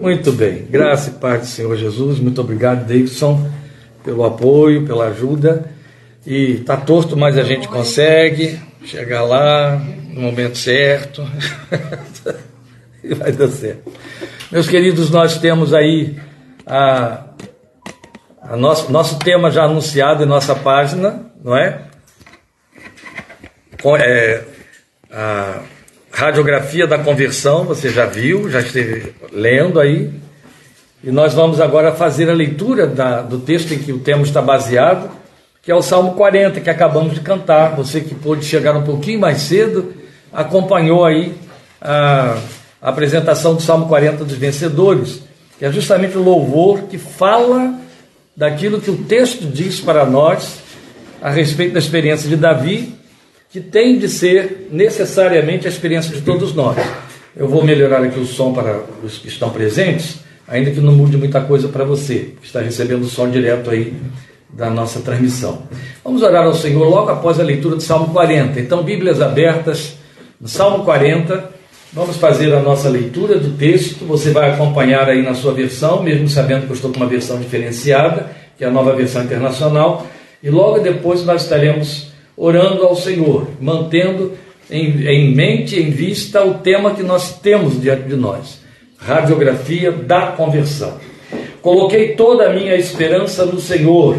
Muito bem, graça e paz do Senhor Jesus. Muito obrigado, Davidson, pelo apoio, pela ajuda. E tá torto, mas a gente consegue chegar lá no momento certo e vai dar certo. Meus queridos, nós temos aí a, a nosso, nosso tema já anunciado em nossa página, não é? é a Radiografia da conversão, você já viu, já esteve lendo aí. E nós vamos agora fazer a leitura da, do texto em que o tema está baseado, que é o Salmo 40, que acabamos de cantar. Você que pôde chegar um pouquinho mais cedo, acompanhou aí a, a apresentação do Salmo 40 dos vencedores, que é justamente o louvor que fala daquilo que o texto diz para nós a respeito da experiência de Davi que tem de ser necessariamente a experiência de todos nós. Eu vou melhorar aqui o som para os que estão presentes, ainda que não mude muita coisa para você, que está recebendo o som direto aí da nossa transmissão. Vamos orar ao Senhor logo após a leitura do Salmo 40. Então, Bíblias abertas, no Salmo 40, vamos fazer a nossa leitura do texto. Você vai acompanhar aí na sua versão, mesmo sabendo que eu estou com uma versão diferenciada, que é a nova versão internacional, e logo depois nós estaremos orando ao Senhor, mantendo em, em mente, em vista, o tema que nós temos diante de nós: radiografia da conversão. Coloquei toda a minha esperança no Senhor,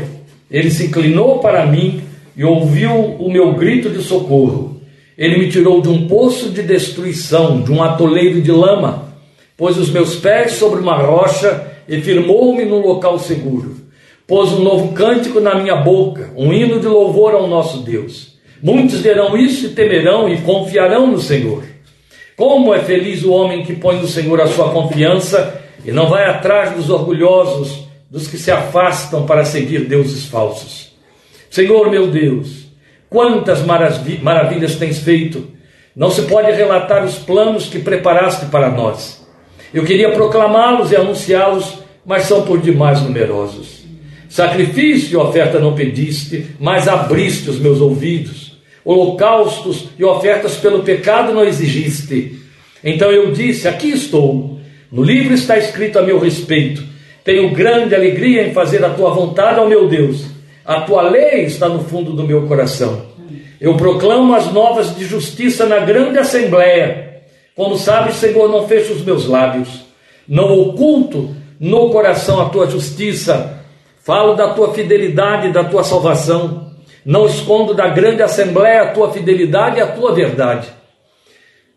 ele se inclinou para mim e ouviu o meu grito de socorro. Ele me tirou de um poço de destruição, de um atoleiro de lama, pôs os meus pés sobre uma rocha e firmou-me num local seguro. Pôs um novo cântico na minha boca, um hino de louvor ao nosso Deus. Muitos verão isso e temerão e confiarão no Senhor. Como é feliz o homem que põe no Senhor a sua confiança e não vai atrás dos orgulhosos, dos que se afastam para seguir deuses falsos. Senhor meu Deus, quantas maravilhas tens feito! Não se pode relatar os planos que preparaste para nós. Eu queria proclamá-los e anunciá-los, mas são por demais numerosos. Sacrifício e oferta não pediste, mas abriste os meus ouvidos. Holocaustos e ofertas pelo pecado não exigiste. Então eu disse: Aqui estou. No livro está escrito a meu respeito. Tenho grande alegria em fazer a tua vontade, ó meu Deus. A tua lei está no fundo do meu coração. Eu proclamo as novas de justiça na grande assembleia. Como sabes, Senhor, não fecho os meus lábios. Não oculto no coração a tua justiça Falo da tua fidelidade, da tua salvação. Não escondo da grande assembleia a tua fidelidade e a tua verdade.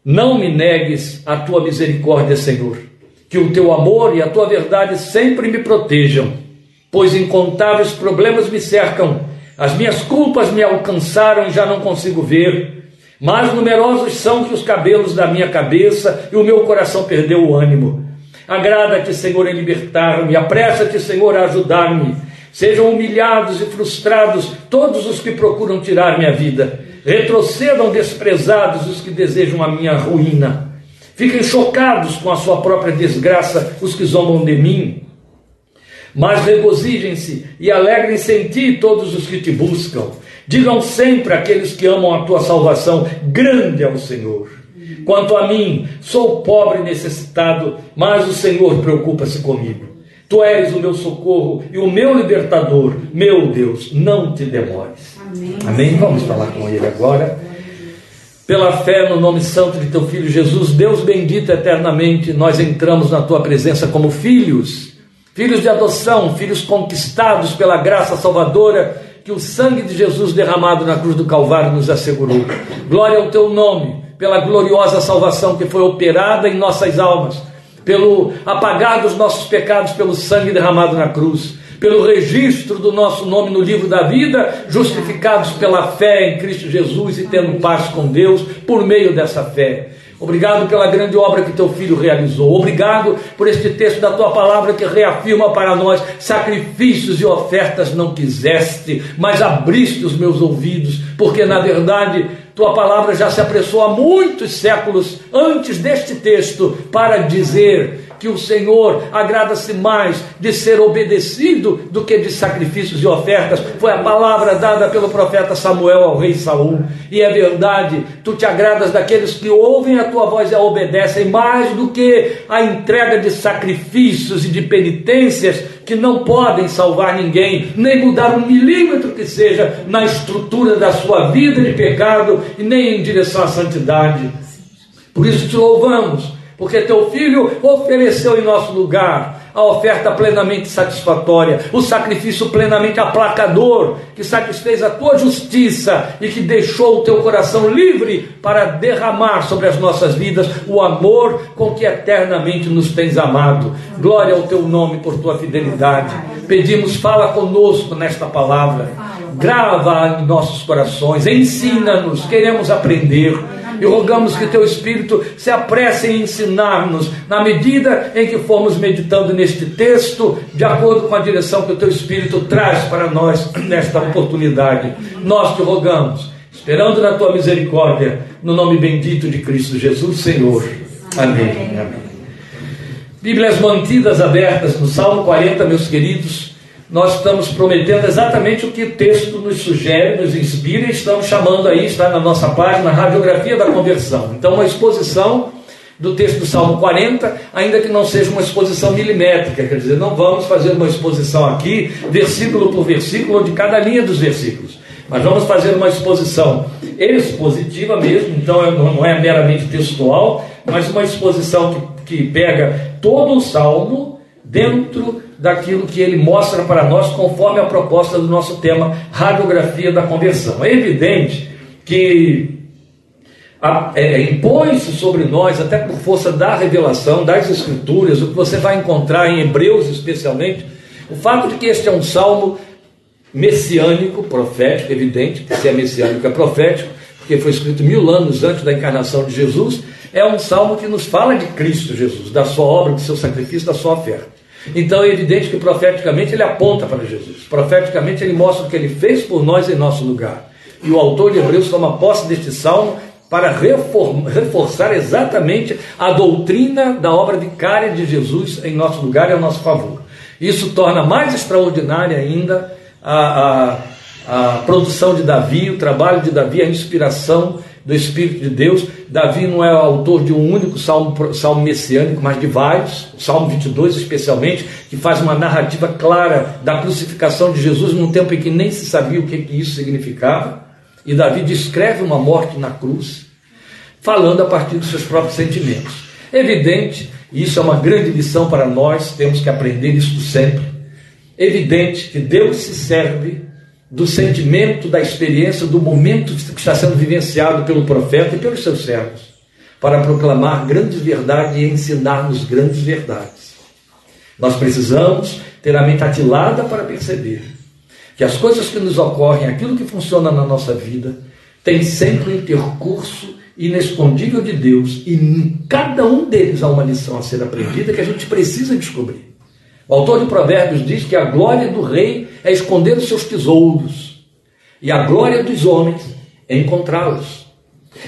Não me negues a tua misericórdia, Senhor. Que o teu amor e a tua verdade sempre me protejam, pois incontáveis problemas me cercam. As minhas culpas me alcançaram e já não consigo ver. Mais numerosos são que os cabelos da minha cabeça e o meu coração perdeu o ânimo. Agrada-te, Senhor, em libertar-me, apressa-te, Senhor, a ajudar-me. Sejam humilhados e frustrados todos os que procuram tirar minha vida. Retrocedam desprezados os que desejam a minha ruína. Fiquem chocados com a sua própria desgraça os que zombam de mim. Mas regozijem-se e alegrem-se em ti todos os que te buscam. Digam sempre aqueles que amam a tua salvação: grande é o Senhor. Quanto a mim, sou pobre e necessitado, mas o Senhor preocupa-se comigo. Tu és o meu socorro e o meu libertador. Meu Deus, não te demores. Amém. Amém? Vamos falar com Ele agora. Pela fé no nome santo de teu Filho Jesus, Deus bendito eternamente, nós entramos na tua presença como filhos, filhos de adoção, filhos conquistados pela graça salvadora que o sangue de Jesus derramado na cruz do Calvário nos assegurou. Glória ao teu nome pela gloriosa salvação que foi operada em nossas almas, pelo apagar dos nossos pecados pelo sangue derramado na cruz, pelo registro do nosso nome no livro da vida, justificados pela fé em Cristo Jesus e tendo paz com Deus por meio dessa fé. Obrigado pela grande obra que teu filho realizou. Obrigado por este texto da tua palavra que reafirma para nós: sacrifícios e ofertas não quiseste, mas abriste os meus ouvidos, porque na verdade tua palavra já se apressou há muitos séculos antes deste texto para dizer que o Senhor agrada-se mais de ser obedecido do que de sacrifícios e ofertas. Foi a palavra dada pelo profeta Samuel ao rei Saul. E é verdade, tu te agradas daqueles que ouvem a tua voz e a obedecem mais do que a entrega de sacrifícios e de penitências que não podem salvar ninguém, nem mudar um milímetro que seja na estrutura da sua vida de pecado e nem em direção à santidade. Por isso te louvamos, porque teu filho ofereceu em nosso lugar a oferta plenamente satisfatória, o sacrifício plenamente aplacador, que satisfez a tua justiça e que deixou o teu coração livre para derramar sobre as nossas vidas o amor com que eternamente nos tens amado. Glória ao teu nome por tua fidelidade. Pedimos, fala conosco nesta palavra, grava em nossos corações, ensina-nos, queremos aprender e rogamos que teu Espírito se apresse em ensinar-nos, na medida em que formos meditando neste texto, de acordo com a direção que o teu Espírito traz para nós nesta oportunidade. Nós te rogamos, esperando na tua misericórdia, no nome bendito de Cristo Jesus, Senhor. Amém. Amém. Bíblias mantidas abertas no Salmo 40, meus queridos nós estamos prometendo exatamente o que o texto nos sugere, nos inspira, e estamos chamando aí, está na nossa página, Radiografia da Conversão. Então, uma exposição do texto do Salmo 40, ainda que não seja uma exposição milimétrica, quer dizer, não vamos fazer uma exposição aqui, versículo por versículo, de cada linha dos versículos, mas vamos fazer uma exposição expositiva mesmo, então não é meramente textual, mas uma exposição que, que pega todo o Salmo dentro daquilo que ele mostra para nós, conforme a proposta do nosso tema, radiografia da conversão. É evidente que é, é, impõe-se sobre nós, até por força da revelação, das Escrituras, o que você vai encontrar em Hebreus especialmente, o fato de que este é um salmo messiânico, profético, evidente, que se é messiânico é profético, porque foi escrito mil anos antes da encarnação de Jesus, é um salmo que nos fala de Cristo Jesus, da sua obra, do seu sacrifício, da sua oferta. Então é evidente que profeticamente ele aponta para Jesus. Profeticamente ele mostra o que ele fez por nós em nosso lugar. E o autor de Hebreus toma posse deste salmo para reforçar exatamente a doutrina da obra vicária de Jesus em nosso lugar e a nosso favor. Isso torna mais extraordinária ainda a, a, a produção de Davi, o trabalho de Davi, a inspiração do Espírito de Deus. Davi não é autor de um único salmo, salmo messiânico, mas de vários, o Salmo 22 especialmente, que faz uma narrativa clara da crucificação de Jesus num tempo em que nem se sabia o que isso significava. E Davi descreve uma morte na cruz, falando a partir dos seus próprios sentimentos. Evidente, e isso é uma grande lição para nós, temos que aprender isso sempre. Evidente que Deus se serve do sentimento, da experiência, do momento que está sendo vivenciado pelo profeta e pelos seus servos, para proclamar grandes verdades e ensinar-nos grandes verdades. Nós precisamos ter a mente atilada para perceber que as coisas que nos ocorrem, aquilo que funciona na nossa vida, tem sempre um intercurso inescondível de Deus e em cada um deles há uma lição a ser aprendida que a gente precisa descobrir. O autor de Provérbios diz que a glória do rei é esconder os seus tesouros, e a glória dos homens é encontrá-los.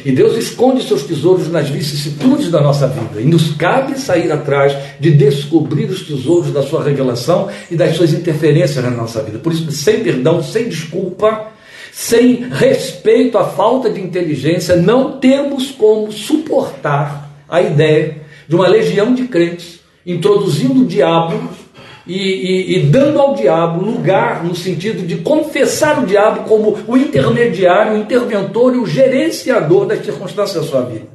E Deus esconde seus tesouros nas vicissitudes da nossa vida, e nos cabe sair atrás de descobrir os tesouros da sua revelação e das suas interferências na nossa vida. Por isso, sem perdão, sem desculpa, sem respeito à falta de inteligência, não temos como suportar a ideia de uma legião de crentes introduzindo o diabo e, e, e, dando ao diabo lugar no sentido de confessar o diabo como o intermediário, o interventor e o gerenciador das circunstâncias da sua vida.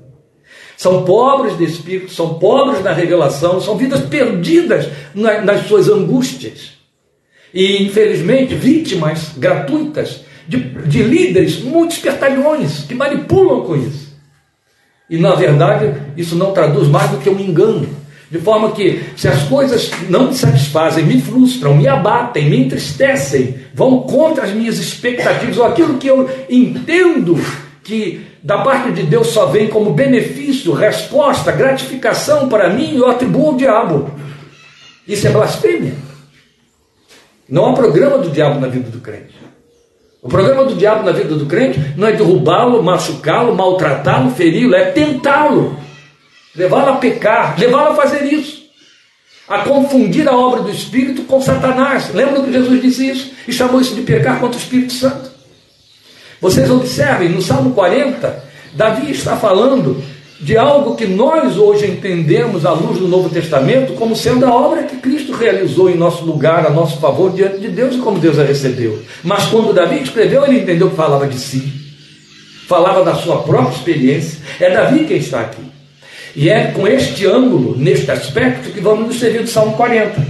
São pobres de espírito, são pobres na revelação, são vidas perdidas na, nas suas angústias. E, infelizmente, vítimas gratuitas de, de líderes, muitos espertalhões, que manipulam com isso. E, na verdade, isso não traduz mais do que um engano de forma que, se as coisas não me satisfazem, me frustram, me abatem, me entristecem, vão contra as minhas expectativas, ou aquilo que eu entendo que da parte de Deus só vem como benefício, resposta, gratificação para mim, eu atribuo ao diabo. Isso é blasfêmia. Não há programa do diabo na vida do crente. O programa do diabo na vida do crente não é derrubá-lo, machucá-lo, maltratá-lo, feri-lo, é tentá-lo levá-la a pecar, levá-la a fazer isso. a confundir a obra do Espírito com Satanás. Lembra que Jesus disse isso? E chamou isso de pecar contra o Espírito Santo. Vocês observem, no Salmo 40, Davi está falando de algo que nós hoje entendemos à luz do Novo Testamento como sendo a obra que Cristo realizou em nosso lugar, a nosso favor, diante de Deus e como Deus a recebeu. Mas quando Davi escreveu, ele entendeu que falava de si, falava da sua própria experiência. É Davi quem está aqui. E é com este ângulo, neste aspecto, que vamos nos servir do Salmo 40.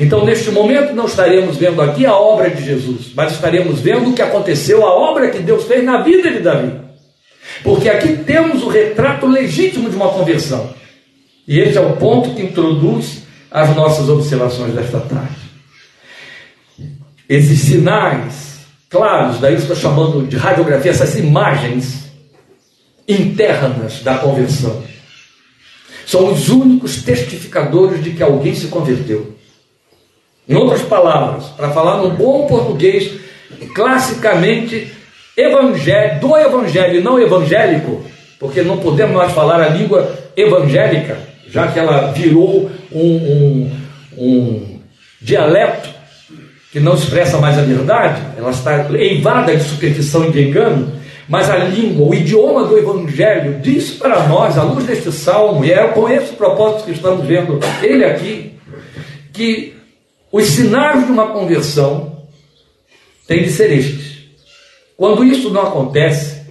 Então, neste momento, não estaremos vendo aqui a obra de Jesus, mas estaremos vendo o que aconteceu, a obra que Deus fez na vida de Davi. Porque aqui temos o retrato legítimo de uma conversão. E esse é o ponto que introduz as nossas observações desta tarde. Esses sinais claros, daí estou chamando de radiografia, essas imagens internas da conversão são os únicos testificadores de que alguém se converteu. Em outras palavras, para falar no bom português, classicamente evangé do evangelho não evangélico, porque não podemos nós falar a língua evangélica, já que ela virou um, um, um dialeto que não expressa mais a verdade, ela está eivada de superstição e de engano. Mas a língua, o idioma do Evangelho diz para nós, à luz deste salmo, e é com esse propósito que estamos vendo ele aqui, que os sinais de uma conversão têm de ser estes. Quando isso não acontece,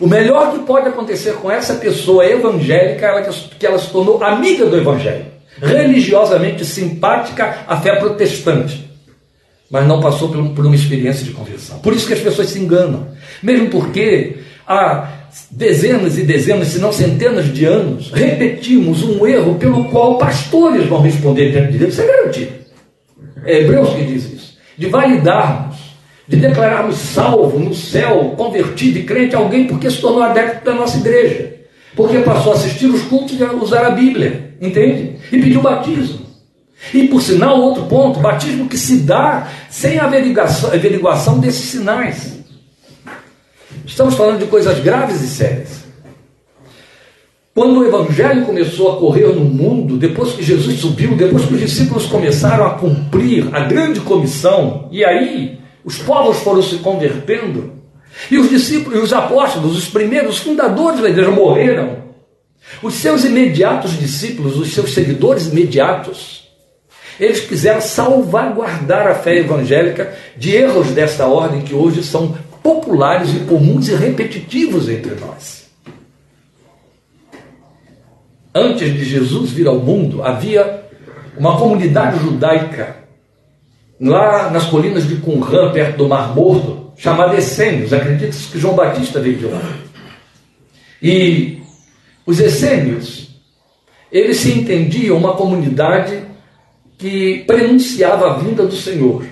o melhor que pode acontecer com essa pessoa evangélica é que ela se tornou amiga do Evangelho, religiosamente simpática à fé protestante mas não passou por, uma experiência de conversão. Por isso que as pessoas se enganam. Mesmo porque há dezenas e dezenas, se não centenas de anos, repetimos um erro pelo qual pastores vão responder diante de Deus. Isso é garantido. É Hebreus que diz isso. De validarmos, de declararmos salvo no céu, convertido e crente alguém porque se tornou adepto da nossa igreja. Porque passou a assistir os cultos e a usar a Bíblia. Entende? E pediu batismo. E por sinal, outro ponto, batismo que se dá sem averiguação, averiguação desses sinais. Estamos falando de coisas graves e sérias. Quando o evangelho começou a correr no mundo, depois que Jesus subiu, depois que os discípulos começaram a cumprir a grande comissão, e aí os povos foram se convertendo, e os discípulos os apóstolos, os primeiros fundadores da igreja, morreram. Os seus imediatos discípulos, os seus seguidores imediatos, eles quiseram salvaguardar a fé evangélica de erros desta ordem que hoje são populares e comuns e repetitivos entre nós. Antes de Jesus vir ao mundo, havia uma comunidade judaica lá nas colinas de Qumran, perto do Mar Morto, chamada Essênios. Acredita-se que João Batista veio de lá. E os essênios, eles se entendiam uma comunidade que prenunciava a vinda do Senhor.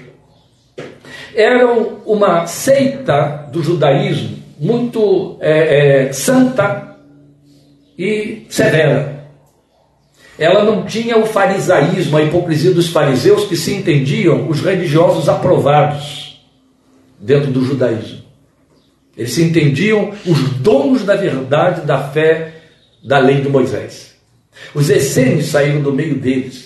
Eram uma seita do judaísmo muito é, é, santa e severa. Ela não tinha o farisaísmo, a hipocrisia dos fariseus que se entendiam os religiosos aprovados dentro do judaísmo. Eles se entendiam os donos da verdade, da fé, da lei de Moisés. Os essênios saíram do meio deles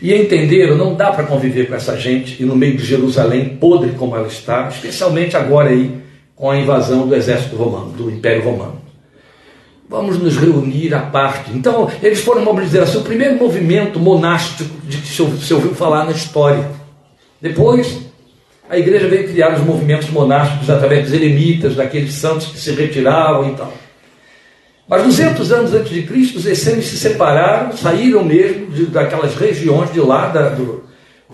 e entenderam, não dá para conviver com essa gente e no meio de Jerusalém, podre como ela está, especialmente agora aí com a invasão do exército romano, do Império Romano. Vamos nos reunir à parte. Então, eles foram mobilizados. O primeiro movimento monástico de que se ouviu falar na história. Depois, a igreja veio criar os movimentos monásticos através dos eremitas, daqueles santos que se retiravam e tal. Mas 200 anos antes de Cristo, os essênios se separaram, saíram mesmo de, daquelas regiões de lá, da, do,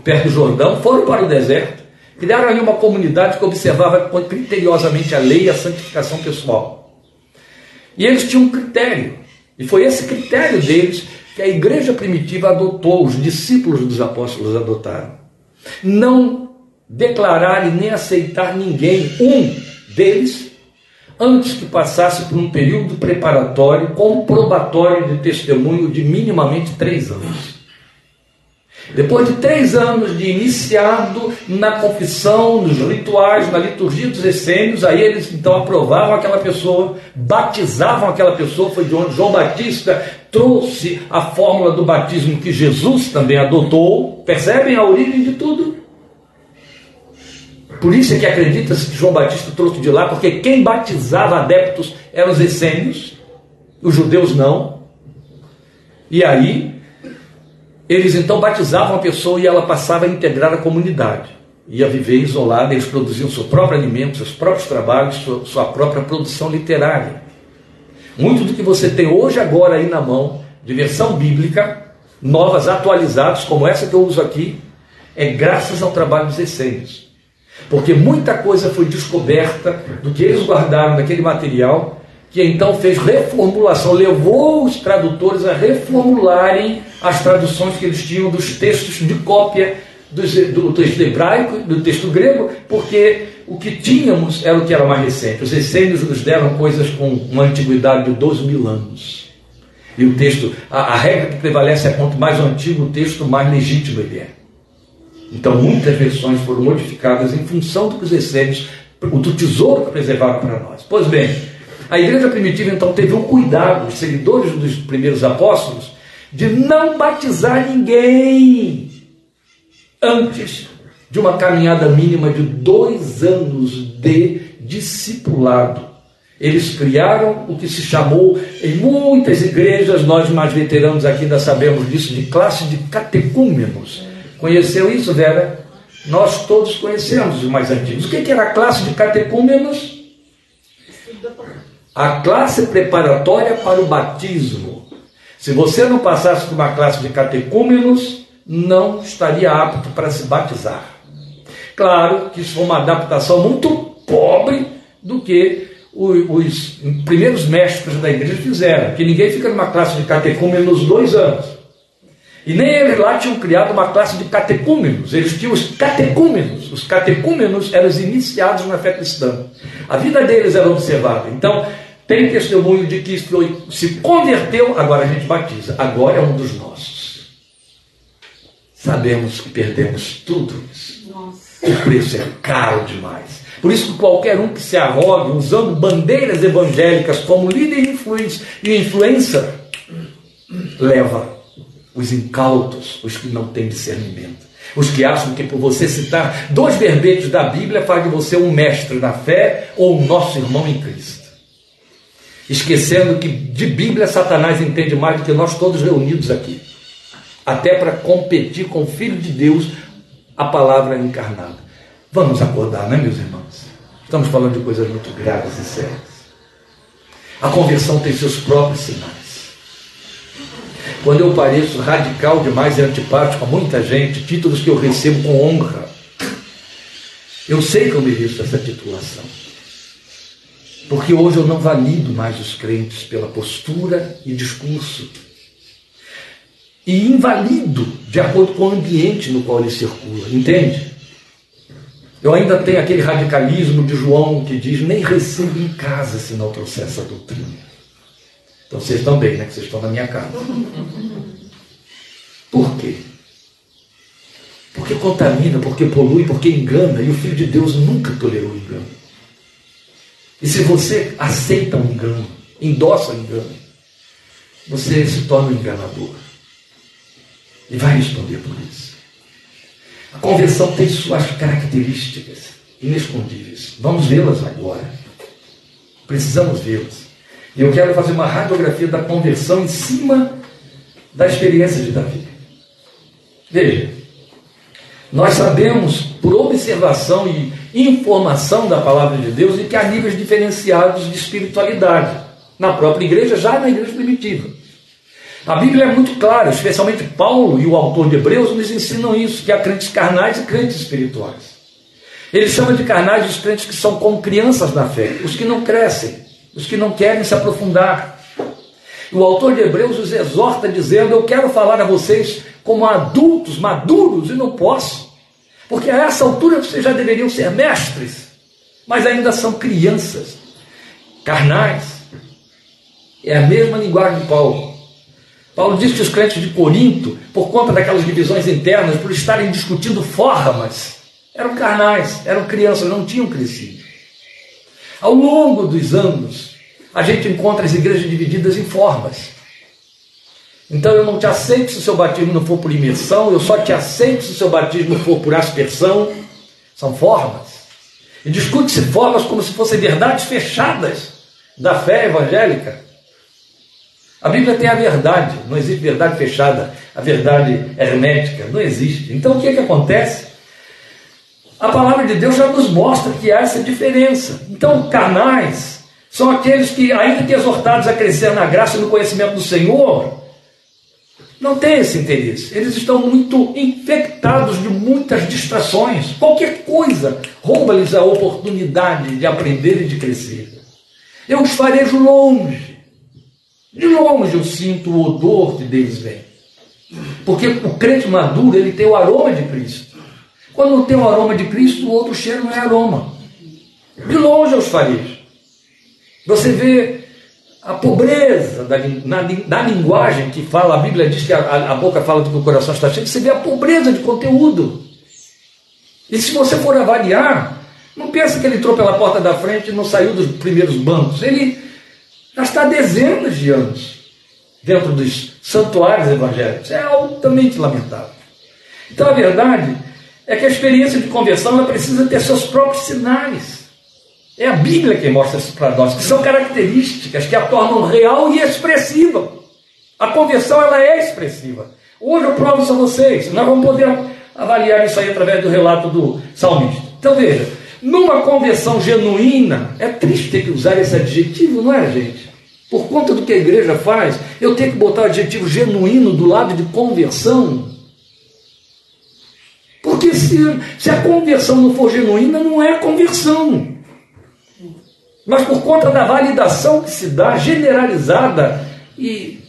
perto do Jordão, foram para o deserto, criaram ali uma comunidade que observava criteriosamente a lei e a santificação pessoal. E eles tinham um critério, e foi esse critério deles que a igreja primitiva adotou, os discípulos dos apóstolos adotaram. Não declarar e nem aceitar ninguém, um deles, antes que passasse por um período preparatório comprobatório de testemunho de minimamente três anos. Depois de três anos de iniciado na confissão, nos rituais, na liturgia dos essênios, aí eles então aprovavam aquela pessoa, batizavam aquela pessoa, foi de onde João Batista trouxe a fórmula do batismo que Jesus também adotou. Percebem a origem de tudo? Por isso é que acredita-se que João Batista trouxe de lá, porque quem batizava adeptos eram os essênios, os judeus não. E aí, eles então batizavam a pessoa e ela passava a integrar a comunidade. Ia viver isolada, eles produziam seu próprio alimento, seus próprios trabalhos, sua, sua própria produção literária. Muito do que você tem hoje, agora aí na mão, de versão bíblica, novas, atualizadas, como essa que eu uso aqui, é graças ao trabalho dos essênios. Porque muita coisa foi descoberta do que eles guardaram daquele material, que então fez reformulação, levou os tradutores a reformularem as traduções que eles tinham dos textos de cópia do texto hebraico, do texto grego, porque o que tínhamos era o que era mais recente. Os essênios nos deram coisas com uma antiguidade de 12 mil anos. E o texto, a, a regra que prevalece é quanto mais antigo o texto, mais legítimo ele é. Então muitas versões foram modificadas em função do que os essênios, do tesouro que preservaram para nós. Pois bem, a igreja primitiva então teve um cuidado, os seguidores dos primeiros apóstolos, de não batizar ninguém antes de uma caminhada mínima de dois anos de discipulado. Eles criaram o que se chamou, em muitas igrejas, nós mais veteranos aqui ainda sabemos disso, de classe de catecúmenos. Conheceu isso, Vera? Nós todos conhecemos os mais antigos. O que era a classe de catecúmenos? A classe preparatória para o batismo. Se você não passasse por uma classe de catecúmenos, não estaria apto para se batizar. Claro que isso foi uma adaptação muito pobre do que os primeiros mestres da igreja fizeram, que ninguém fica numa classe de catecúmenos dois anos. E nem eles lá tinham criado uma classe de catecúmenos, eles tinham os catecúmenos. Os catecúmenos eram os iniciados na fé cristã. A vida deles era observada. Então, tem testemunho de que se converteu, agora a gente batiza. Agora é um dos nossos sabemos que perdemos tudo isso. O preço é caro demais. Por isso que qualquer um que se arrogue usando bandeiras evangélicas como líder e influência leva os incautos, os que não têm discernimento. Os que acham que por você citar dois verbetes da Bíblia faz de você um mestre na fé ou um nosso irmão em Cristo. Esquecendo que de Bíblia Satanás entende mais do que nós todos reunidos aqui até para competir com o Filho de Deus, a palavra encarnada. Vamos acordar, né, meus irmãos? Estamos falando de coisas muito graves e sérias. A conversão tem seus próprios sinais. Quando eu pareço radical demais e antipático a muita gente, títulos que eu recebo com honra, eu sei que eu mereço essa titulação. Porque hoje eu não valido mais os crentes pela postura e discurso e invalido de acordo com o ambiente no qual ele circula, entende? Eu ainda tenho aquele radicalismo de João que diz: nem recebo em casa se não trouxer essa doutrina. Então vocês também, né? Que vocês estão na minha casa. Por quê? Porque contamina, porque polui, porque engana, e o Filho de Deus nunca tolerou engano. E se você aceita um engano, endossa um engano, você se torna um enganador e vai responder por isso. A conversão tem suas características inescondíveis. Vamos vê-las agora. Precisamos vê-las. E eu quero fazer uma radiografia da conversão em cima da experiência de Davi. Veja, nós sabemos por observação e informação da palavra de Deus de que há níveis diferenciados de espiritualidade na própria igreja, já na igreja primitiva. A Bíblia é muito clara, especialmente Paulo e o autor de Hebreus nos ensinam isso, que há crentes carnais e crentes espirituais. Ele chama de carnais os crentes que são como crianças na fé, os que não crescem, os que não querem se aprofundar. O autor de Hebreus os exorta dizendo: Eu quero falar a vocês como adultos, maduros, e não posso, porque a essa altura vocês já deveriam ser mestres, mas ainda são crianças, carnais. É a mesma linguagem de Paulo. Paulo diz que os crentes de Corinto, por conta daquelas divisões internas, por estarem discutindo formas, eram carnais, eram crianças, não tinham crescido. Ao longo dos anos, a gente encontra as igrejas divididas em formas. Então eu não te aceito se o seu batismo não for por imersão, eu só te aceito se o seu batismo for por aspersão. São formas. E discute-se formas como se fossem verdades fechadas da fé evangélica. A Bíblia tem a verdade, não existe verdade fechada, a verdade hermética, não existe. Então o que, é que acontece? A palavra de Deus já nos mostra que há essa diferença. Então, carnais são aqueles que, ainda que exortados a crescer na graça e no conhecimento do Senhor, não têm esse interesse. Eles estão muito infectados de muitas distrações. Qualquer coisa rouba-lhes a oportunidade de aprender e de crescer. Eu os farejo longe. De longe eu sinto o odor que deles vem. Porque o crente maduro, ele tem o aroma de Cristo. Quando tem o aroma de Cristo, o outro cheiro não é aroma. De longe eu os farejo. Você vê a pobreza da, na, linguagem que fala, a Bíblia diz que a, a, boca fala do que o coração está cheio, você vê a pobreza de conteúdo. E se você for avaliar, não pensa que ele entrou pela porta da frente e não saiu dos primeiros bancos. Ele já está dezenas de anos dentro dos santuários evangélicos. É altamente lamentável. Então a verdade é que a experiência de conversão ela precisa ter seus próprios sinais. É a Bíblia que mostra isso para nós, que são características que a tornam real e expressiva. A conversão ela é expressiva. Hoje eu provo isso a vocês. Nós vamos poder avaliar isso aí através do relato do salmista. Então veja, numa conversão genuína, é triste ter que usar esse adjetivo, não é, gente? Por conta do que a igreja faz, eu tenho que botar o adjetivo genuíno do lado de conversão. Porque se, se a conversão não for genuína, não é conversão mas por conta da validação que se dá generalizada e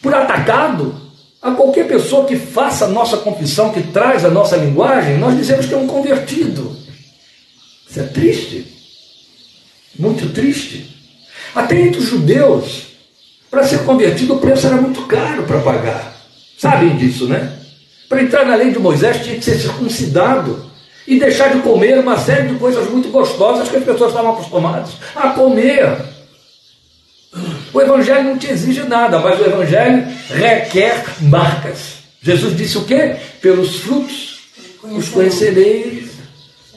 por atacado a qualquer pessoa que faça a nossa confissão, que traz a nossa linguagem, nós dizemos que é um convertido. Isso é triste, muito triste. Até entre os judeus, para ser convertido o preço era muito caro para pagar. Sabem disso, né? Para entrar na lei de Moisés tinha que ser circuncidado e deixar de comer uma série de coisas muito gostosas que as pessoas estavam acostumadas a comer. O Evangelho não te exige nada, mas o Evangelho requer marcas. Jesus disse o quê? Pelos frutos os conhecereis.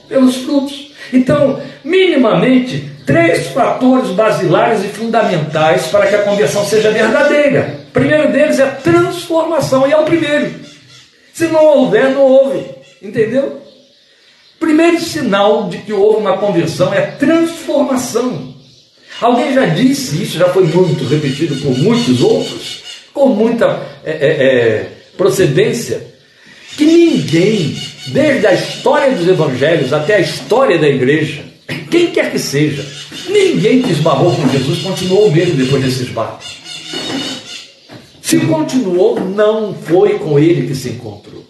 Pelos frutos. Então, minimamente, três fatores basilares e fundamentais para que a conversão seja verdadeira. O primeiro deles é transformação, e é o primeiro. Se não houver, não houve. Entendeu? Primeiro sinal de que houve uma conversão é transformação. Alguém já disse isso, já foi muito repetido por muitos outros, com muita é, é, é, procedência, que ninguém, desde a história dos evangelhos até a história da igreja, quem quer que seja, ninguém que esbarrou com Jesus continuou o mesmo depois desse esbarro. Se continuou, não foi com ele que se encontrou.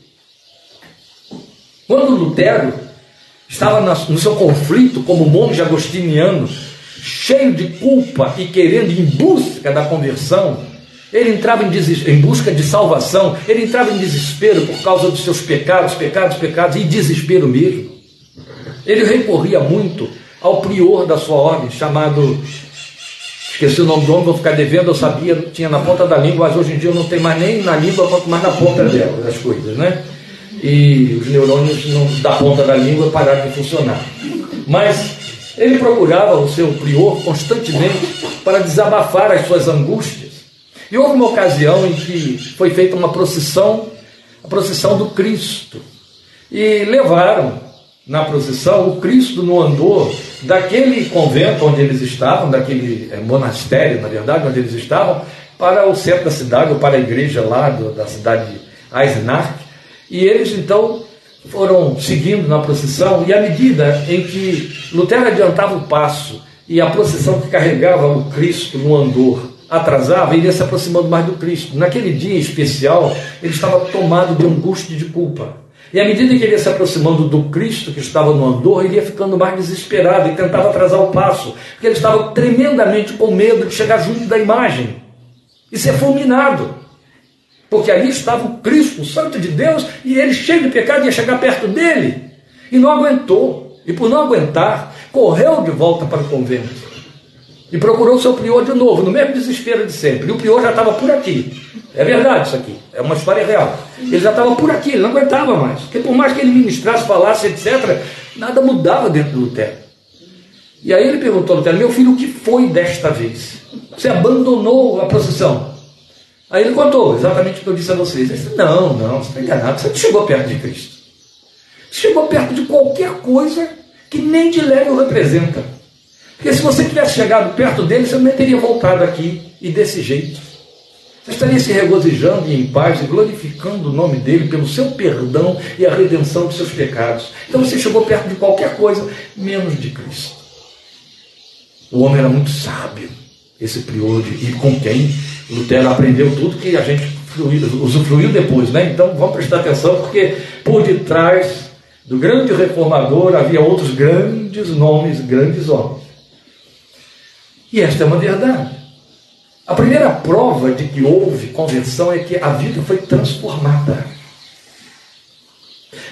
Quando Lutero estava no seu conflito como monge agostiniano, cheio de culpa e querendo em busca da conversão, ele entrava em, em, busca de salvação, ele entrava em desespero por causa dos seus pecados, pecados, pecados, e desespero mesmo. Ele recorria muito ao prior da sua ordem, chamado. Esqueci o nome do homem, vou ficar devendo, eu sabia, tinha na ponta da língua, mas hoje em dia eu não tenho mais nem na língua, quanto mais na ponta dela, das coisas, né? e os neurônios não, da ponta da língua pararam de funcionar. Mas ele procurava o seu prior constantemente para desabafar as suas angústias. E houve uma ocasião em que foi feita uma procissão, a procissão do Cristo. E levaram na procissão o Cristo no andor daquele convento onde eles estavam, daquele é, monastério, na verdade, onde eles estavam, para o centro da cidade, ou para a igreja lá do, da cidade de Eisenach. E eles então foram seguindo na procissão, e à medida em que Lutero adiantava o passo e a procissão que carregava o Cristo no andor atrasava, ele ia se aproximando mais do Cristo. Naquele dia especial, ele estava tomado de angústia e de culpa. E à medida que ele ia se aproximando do Cristo que estava no andor, ele ia ficando mais desesperado e tentava atrasar o passo, porque ele estava tremendamente com medo de chegar junto da imagem e ser fulminado. Porque ali estava o Cristo, o Santo de Deus, e ele, cheio de pecado, ia chegar perto dele. E não aguentou. E por não aguentar, correu de volta para o convento. E procurou o seu prior de novo, no mesmo desespero de sempre. E o prior já estava por aqui. É verdade isso aqui, é uma história real. Ele já estava por aqui, ele não aguentava mais. Porque por mais que ele ministrasse, falasse, etc., nada mudava dentro do Lutero. E aí ele perguntou ao Lutero, meu filho, o que foi desta vez? Você abandonou a procissão? Aí ele contou exatamente o que eu disse a vocês. Ele disse, não, não, você está enganado, você não chegou perto de Cristo. Chegou perto de qualquer coisa que nem de leve o representa. Porque se você tivesse chegado perto dele, você não teria voltado aqui e desse jeito. Você estaria se regozijando e em paz e glorificando o nome dele pelo seu perdão e a redenção dos seus pecados. Então você chegou perto de qualquer coisa, menos de Cristo. O homem era muito sábio, esse prior, e com quem Lutero aprendeu tudo que a gente usufruiu depois, né? Então vamos prestar atenção, porque por detrás do grande reformador havia outros grandes nomes, grandes homens. E esta é uma verdade. A primeira prova de que houve conversão é que a vida foi transformada.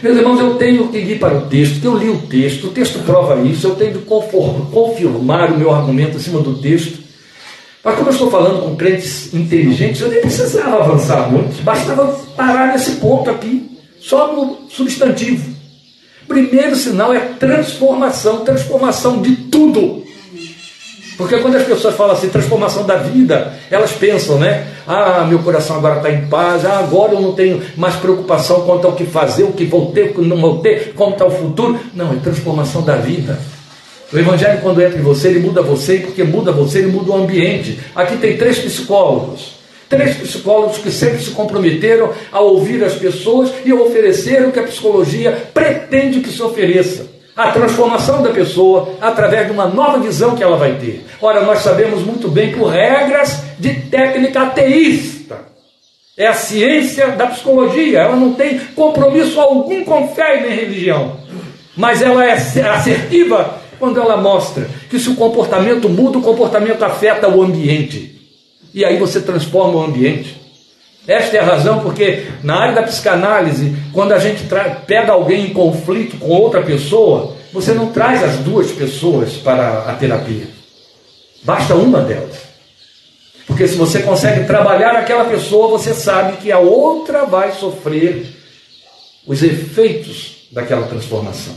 Meus irmãos, eu tenho que ir para o texto, que eu li o texto, o texto prova isso, eu tenho de confirmar o meu argumento acima do texto. Mas como eu estou falando com crentes inteligentes, eu nem precisava avançar muito, bastava parar nesse ponto aqui, só no substantivo. Primeiro sinal é transformação, transformação de tudo. Porque quando as pessoas falam assim, transformação da vida, elas pensam, né? Ah, meu coração agora está em paz, ah, agora eu não tenho mais preocupação quanto ao que fazer, o que vou ter, o que não vou ter, como está o futuro. Não, é transformação da vida. O Evangelho, quando entra em você, ele muda você, e porque muda você, ele muda o ambiente. Aqui tem três psicólogos. Três psicólogos que sempre se comprometeram a ouvir as pessoas e oferecer o que a psicologia pretende que se ofereça a transformação da pessoa através de uma nova visão que ela vai ter. Ora, nós sabemos muito bem por regras de técnica ateísta. É a ciência da psicologia, ela não tem compromisso algum com fé e nem religião. Mas ela é assertiva quando ela mostra que se o comportamento muda, o comportamento afeta o ambiente. E aí você transforma o ambiente. Esta é a razão porque na área da psicanálise, quando a gente pega alguém em conflito com outra pessoa, você não traz as duas pessoas para a terapia. Basta uma delas. Porque se você consegue trabalhar aquela pessoa, você sabe que a outra vai sofrer os efeitos daquela transformação.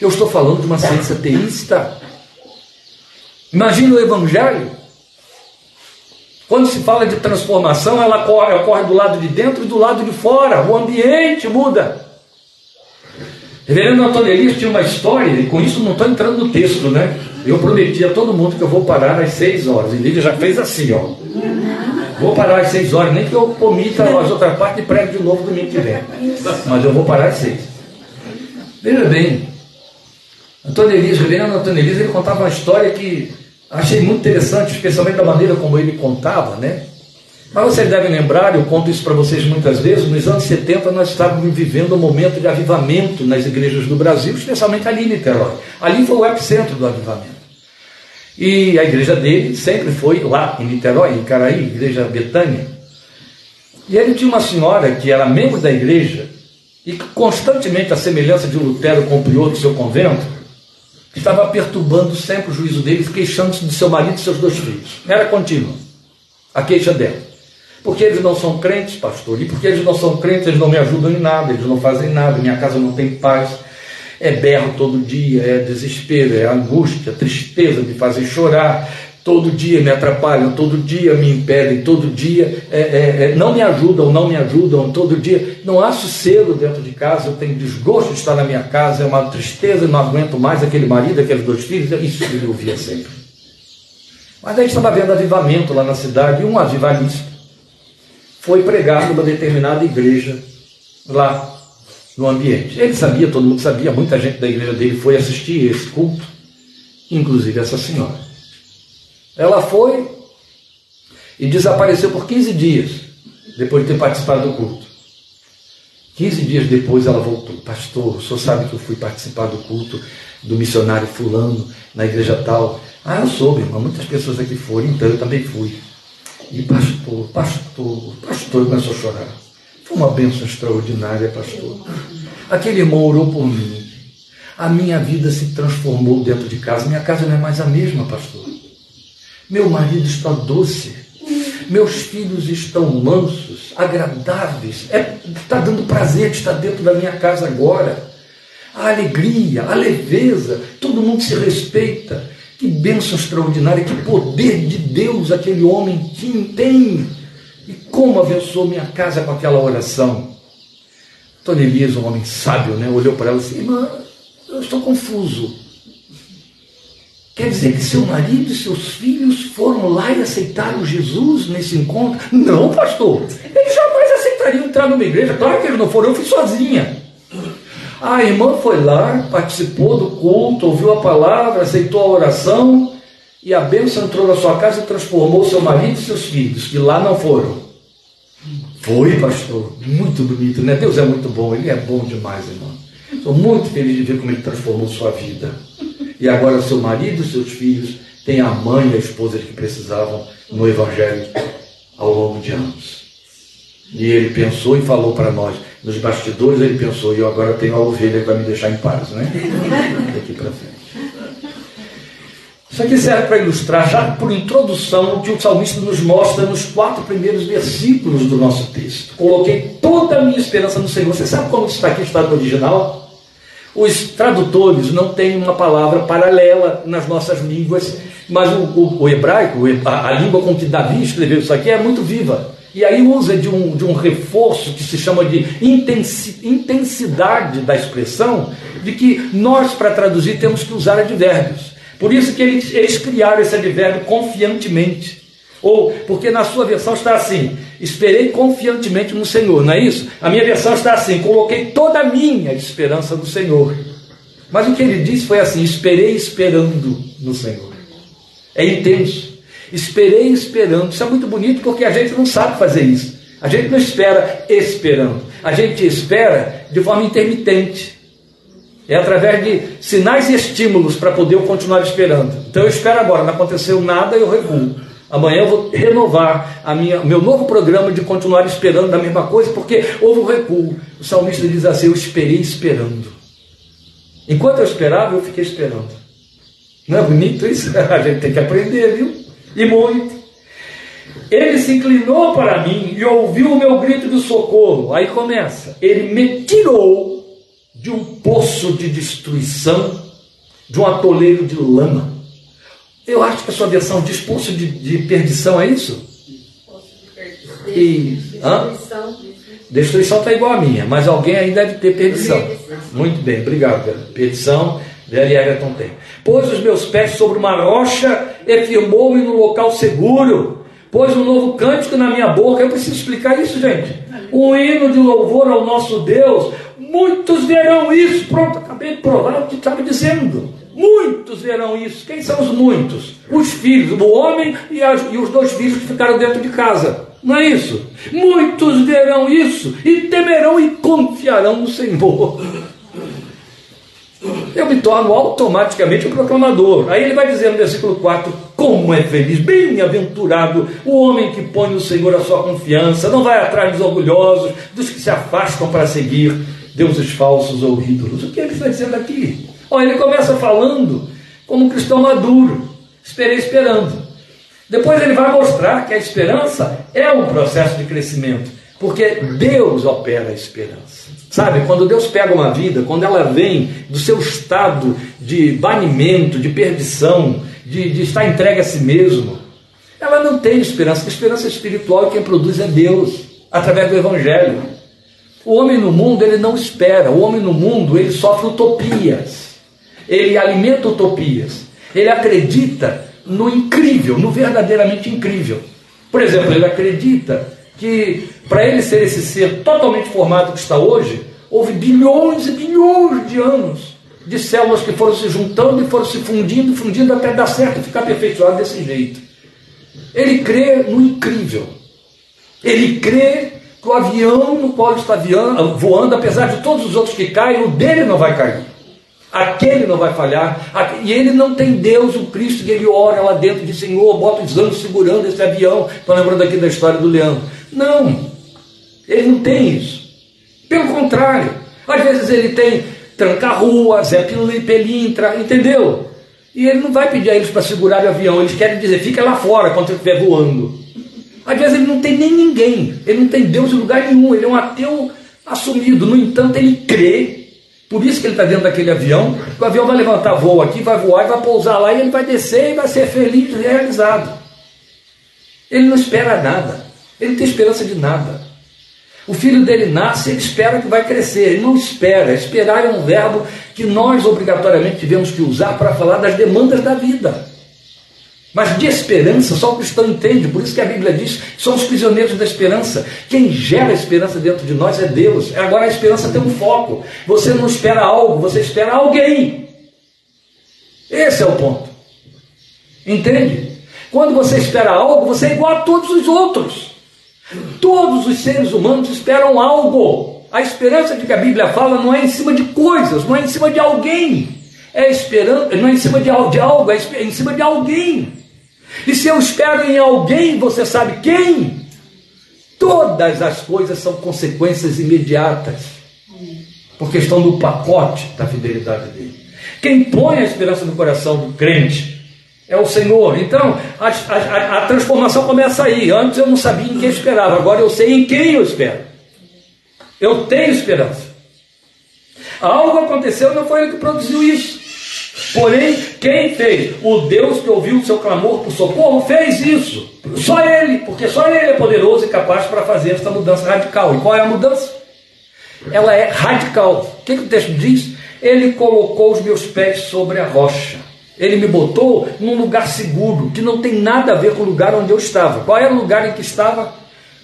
Eu estou falando de uma ciência teísta. Imagina o Evangelho quando se fala de transformação, ela ocorre, ocorre do lado de dentro e do lado de fora. O ambiente muda. Reverendo Antônio Elias tinha uma história, e com isso não estou entrando no texto, né? Eu prometi a todo mundo que eu vou parar às seis horas. E Lídia já fez assim, ó. Vou parar às seis horas, nem que eu comita as outras partes e prego de novo domingo que vem. Mas eu vou parar às seis. Veja bem, Antônio Elias, Reverendo Antônio Elias, ele contava uma história que Achei muito interessante, especialmente da maneira como ele contava, né? Mas vocês devem lembrar, eu conto isso para vocês muitas vezes, nos anos 70 nós estávamos vivendo um momento de avivamento nas igrejas do Brasil, especialmente ali em Niterói. Ali foi o epicentro do avivamento. E a igreja dele sempre foi lá em Niterói, em Caraí, igreja Betânia. E ele tinha uma senhora que era membro da igreja e que constantemente, a semelhança de Lutero com o prior do seu convento, estava perturbando sempre o juízo deles, queixando-se de seu marido e seus dois filhos. Era contínua a queixa dela. Porque eles não são crentes, pastor, e porque eles não são crentes, eles não me ajudam em nada, eles não fazem nada, minha casa não tem paz. É berro todo dia, é desespero, é angústia, tristeza de fazer chorar, todo dia me atrapalham, todo dia me impedem, todo dia é, é, é, não me ajudam, não me ajudam, todo dia não há sossego dentro de casa, eu tenho desgosto de estar na minha casa, é uma tristeza, não aguento mais aquele marido, aqueles dois filhos, isso ele ouvia sempre. Mas aí estava vendo avivamento lá na cidade, e um avivalista foi pregar numa determinada igreja lá no ambiente. Ele sabia, todo mundo sabia, muita gente da igreja dele foi assistir esse culto, inclusive essa senhora. Ela foi e desapareceu por 15 dias, depois de ter participado do culto. 15 dias depois ela voltou. Pastor, o senhor sabe que eu fui participar do culto do missionário fulano na igreja tal. Ah, eu soube, irmão, muitas pessoas aqui foram, então eu também fui. E pastor, pastor, pastor começou a chorar. Foi uma bênção extraordinária, pastor. Aquele irmão orou por mim. A minha vida se transformou dentro de casa. Minha casa não é mais a mesma, pastor. Meu marido está doce. Meus filhos estão mansos, agradáveis. É, está dando prazer de estar dentro da minha casa agora. A alegria, a leveza, todo mundo se respeita. Que bênção extraordinária, que poder de Deus aquele homem tem. E como abençoou minha casa com aquela oração. Tony Elias, um homem sábio, né, olhou para ela assim, irmã, eu estou confuso. Quer dizer que seu marido e seus filhos foram lá e aceitaram Jesus nesse encontro? Não, pastor. Eles jamais aceitariam entrar numa igreja. Claro que eles não foram, eu fui sozinha. A irmã foi lá, participou do culto, ouviu a palavra, aceitou a oração e a bênção entrou na sua casa e transformou seu marido e seus filhos, que lá não foram. Foi, pastor. Muito bonito, né? Deus é muito bom, Ele é bom demais, irmão. Estou muito feliz de ver como Ele transformou sua vida. E agora seu marido e seus filhos têm a mãe e a esposa que precisavam no Evangelho ao longo de anos. E ele pensou e falou para nós. Nos bastidores ele pensou, e eu agora tenho a ovelha que vai me deixar em paz, né? Daqui para frente. Isso aqui serve para ilustrar, já por introdução, o que o salmista nos mostra nos quatro primeiros versículos do nosso texto. Coloquei toda a minha esperança no Senhor. Você sabe como está aqui no estado original? Os tradutores não têm uma palavra paralela nas nossas línguas, mas o, o, o hebraico, a, a língua com que Davi escreveu isso aqui, é muito viva. E aí usa de um, de um reforço que se chama de intensidade da expressão, de que nós, para traduzir, temos que usar advérbios. Por isso que eles, eles criaram esse advérbio confiantemente. Ou, porque na sua versão está assim: esperei confiantemente no Senhor, não é isso? A minha versão está assim: coloquei toda a minha esperança no Senhor. Mas o que ele disse foi assim: esperei esperando no Senhor. É intenso. Esperei esperando. Isso é muito bonito porque a gente não sabe fazer isso. A gente não espera esperando. A gente espera de forma intermitente. É através de sinais e estímulos para poder eu continuar esperando. Então eu espero agora, não aconteceu nada, eu recuo. Amanhã eu vou renovar a minha, meu novo programa de continuar esperando da mesma coisa, porque houve um recuo. O salmista diz assim: Eu esperei esperando. Enquanto eu esperava, eu fiquei esperando. Não é bonito isso? A gente tem que aprender, viu? e muito. Ele se inclinou para mim e ouviu o meu grito de socorro. Aí começa. Ele me tirou de um poço de destruição, de um atoleiro de lama. Eu acho que a sua versão diz poço de, de perdição, é isso? Poço de perdição. E, destruição. Destruição está igual a minha, mas alguém aí deve ter perdição. Muito bem, obrigado, Perdição Velho Everton tem. Pôs os meus pés sobre uma rocha e firmou-me no local seguro. Pôs um novo cântico na minha boca. Eu preciso explicar isso, gente. Um hino de louvor ao nosso Deus. Muitos verão isso. Pronto, acabei de provar o que estava dizendo. Muitos verão isso. Quem são os muitos? Os filhos, o homem e, as, e os dois filhos que ficaram dentro de casa. Não é isso? Muitos verão isso e temerão e confiarão no Senhor eu me torno automaticamente um proclamador. Aí ele vai dizer no versículo 4: Como é feliz, bem-aventurado o homem que põe no Senhor a sua confiança, não vai atrás dos orgulhosos, dos que se afastam para seguir deuses falsos ou ídolos. O que ele está dizendo aqui? Olha, ele começa falando como um cristão maduro, esperei esperando. Depois ele vai mostrar que a esperança é um processo de crescimento, porque Deus opera a esperança. Sabe, quando Deus pega uma vida, quando ela vem do seu estado de banimento, de perdição, de, de estar entregue a si mesmo, ela não tem esperança. A esperança espiritual quem produz é Deus, através do Evangelho. O homem no mundo, ele não espera. O homem no mundo, ele sofre utopias. Ele alimenta utopias. Ele acredita no incrível, no verdadeiramente incrível. Por exemplo, ele acredita que para ele ser esse ser totalmente formado que está hoje, houve bilhões e bilhões de anos de células que foram se juntando e foram se fundindo, fundindo até dar certo e ficar aperfeiçoado desse jeito. Ele crê no incrível. Ele crê que o avião no qual está voando, apesar de todos os outros que caem, o dele não vai cair. Aquele não vai falhar. E ele não tem Deus, o Cristo, que ele ora lá dentro de Senhor, bota os anjos segurando esse avião. Estou lembrando aqui da história do Leandro. Não, ele não tem isso. Pelo contrário, às vezes ele tem tranca-rua, Zé Pelintra, entendeu? E ele não vai pedir a eles para segurar o avião, eles querem dizer, fica lá fora quando estiver voando. Às vezes ele não tem nem ninguém, ele não tem Deus em lugar nenhum, ele é um ateu assumido. No entanto, ele crê, por isso que ele está dentro daquele avião, o avião vai levantar voo aqui, vai voar, vai pousar lá e ele vai descer e vai ser feliz e realizado. Ele não espera nada, ele não tem esperança de nada. O filho dele nasce, ele espera que vai crescer, ele não espera. Esperar é um verbo que nós obrigatoriamente tivemos que usar para falar das demandas da vida. Mas de esperança, só o cristão entende, por isso que a Bíblia diz somos prisioneiros da esperança. Quem gera a esperança dentro de nós é Deus. Agora a esperança tem um foco. Você não espera algo, você espera alguém. Esse é o ponto. Entende? Quando você espera algo, você é igual a todos os outros. Todos os seres humanos esperam algo. A esperança de que a Bíblia fala não é em cima de coisas, não é em cima de alguém. É esperança, não é em cima de, de algo, é em cima de alguém. E se eu espero em alguém, você sabe quem? Todas as coisas são consequências imediatas, porque estão no pacote da fidelidade dele. Quem põe a esperança no coração do crente é o Senhor. Então, a, a, a, transformação começa aí. Antes eu não sabia em quem esperava, agora eu sei em quem eu espero. Eu tenho esperança. Algo aconteceu, não foi ele que produziu isso. Porém, quem fez? O Deus que ouviu o seu clamor por socorro fez isso. Só Ele, porque só Ele é poderoso e capaz para fazer essa mudança radical. E qual é a mudança? Ela é radical. O que, que o texto diz? Ele colocou os meus pés sobre a rocha. Ele me botou num lugar seguro, que não tem nada a ver com o lugar onde eu estava. Qual era o lugar em que estava?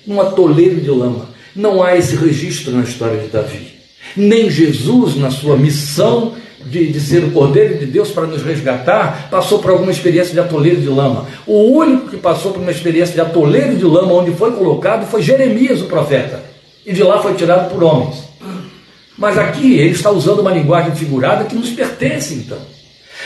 Num atoleiro de lama. Não há esse registro na história de Davi. Nem Jesus, na sua missão de, de ser o Cordeiro de Deus para nos resgatar, passou por alguma experiência de atoleiro de lama. O único que passou por uma experiência de atoleiro de lama, onde foi colocado, foi Jeremias, o profeta. E de lá foi tirado por homens. Mas aqui ele está usando uma linguagem figurada que nos pertence, então.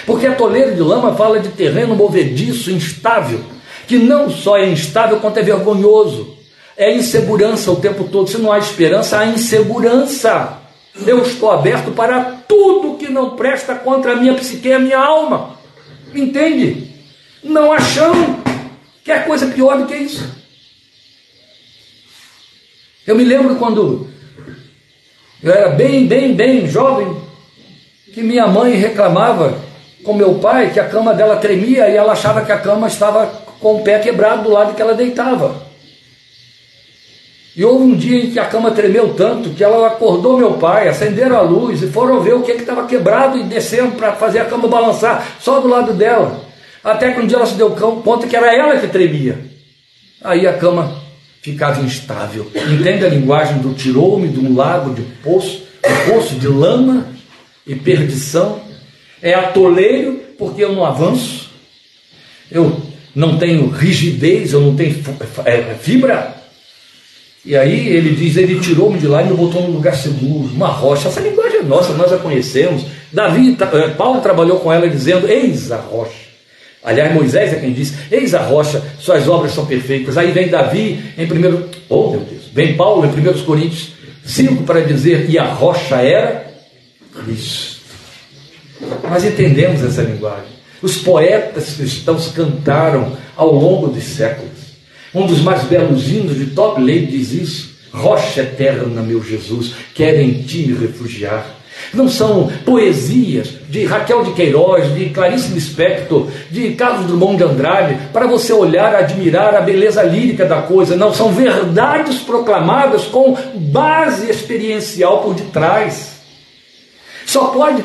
Porque atoleiro de lama fala de terreno movediço, instável, que não só é instável, quanto é vergonhoso. É insegurança o tempo todo. Se não há esperança, há insegurança. Eu estou aberto para tudo que não presta contra a minha psique e a minha alma. Entende? Não há chão. Quer coisa pior do que isso? Eu me lembro quando eu era bem, bem, bem jovem, que minha mãe reclamava com meu pai que a cama dela tremia e ela achava que a cama estava com o pé quebrado do lado que ela deitava. E houve um dia em que a cama tremeu tanto que ela acordou meu pai, acenderam a luz e foram ver o que estava quebrado e desceram para fazer a cama balançar só do lado dela. Até que um dia ela se deu conta que era ela que tremia. Aí a cama ficava instável. Entende a linguagem do tirou-me de um lago de poço, de poço de lama e perdição? É atoleiro porque eu não avanço, eu não tenho rigidez, eu não tenho é, fibra. E aí ele diz: Ele tirou-me de lá e me botou num lugar seguro, uma rocha. Essa linguagem é nossa, nós a conhecemos. Davi, é, Paulo trabalhou com ela dizendo: Eis a rocha. Aliás, Moisés é quem diz: Eis a rocha, suas obras são perfeitas. Aí vem Davi em primeiro. Oh, meu Deus! Vem Paulo em 1 Coríntios 5 para dizer: E a rocha era Cristo. Nós entendemos essa linguagem. Os poetas cristãos cantaram ao longo dos séculos. Um dos mais belos hinos de Top Lay diz isso. Rocha eterna, meu Jesus, quero em ti me refugiar. Não são poesias de Raquel de Queiroz, de Clarice Lispector, de Carlos Drummond de Andrade, para você olhar, admirar a beleza lírica da coisa. Não, são verdades proclamadas com base experiencial por detrás. Só pode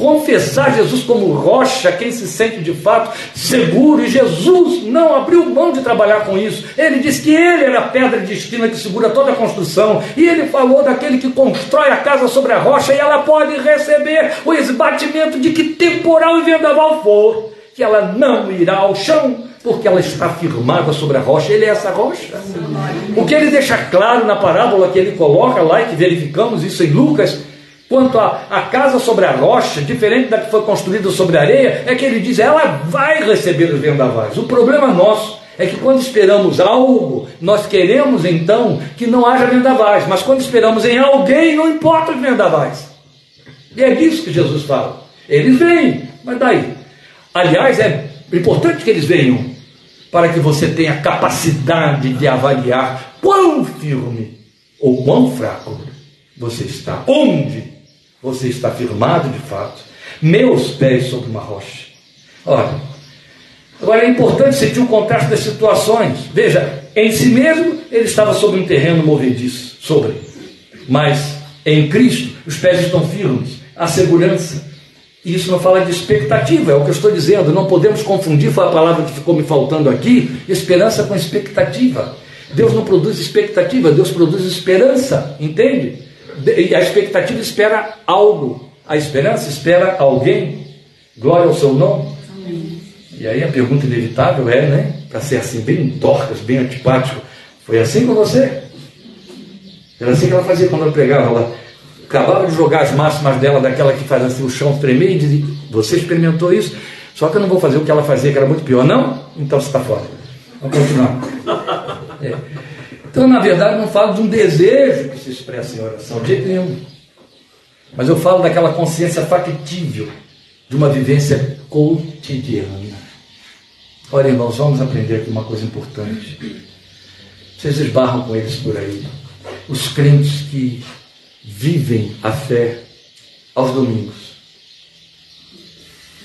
confessar Jesus como rocha, quem se sente de fato seguro, e Jesus não abriu mão de trabalhar com isso. Ele disse que ele era a pedra de esquina que segura toda a construção, e ele falou daquele que constrói a casa sobre a rocha, e ela pode receber o esbatimento de que temporal e vendaval for, que ela não irá ao chão, porque ela está firmada sobre a rocha. Ele é essa rocha. O que ele deixa claro na parábola que ele coloca lá e que verificamos isso em Lucas Quanto à, casa sobre a rocha, diferente da que foi construída sobre a areia, é que ele diz, ela vai receber os vendavais. O problema nosso é que quando esperamos algo, nós queremos então que não haja vendavais, mas quando esperamos em alguém, não importa os vendavais. E é disso que Jesus fala. Eles vêm, mas daí? Aliás, é importante que eles venham para que você tenha capacidade de avaliar quão firme ou quão fraco você está. Onde você está firmado de fato. Meus pés sobre uma rocha. Olha, agora é importante sentir o contraste das situações. Veja, em si mesmo ele estava sobre um terreno movediço, sobre. Mas em Cristo os pés estão firmes, a segurança. E isso não fala de expectativa, é o que eu estou dizendo. Não podemos confundir, foi a palavra que ficou me faltando aqui, esperança com expectativa. Deus não produz expectativa, Deus produz esperança, entende? A expectativa espera algo, a esperança espera alguém. Glória ao seu nome. E aí a pergunta inevitável é, né? Para ser assim, bem torcas, bem antipático. Foi assim com você? Era assim que ela fazia quando ela pregava. Ela acabava de jogar as máximas dela, daquela que faz assim o chão tremer, e dizia: Você experimentou isso? Só que eu não vou fazer o que ela fazia, que era muito pior. Não? Então você está fora. Vamos continuar. É. Então, na verdade, não falo de um desejo que se expressa em oração, de jeito nenhum. Mas eu falo daquela consciência factível de uma vivência cotidiana. Olha, irmãos, vamos aprender aqui uma coisa importante. Vocês esbarram com eles por aí. Os crentes que vivem a fé aos domingos.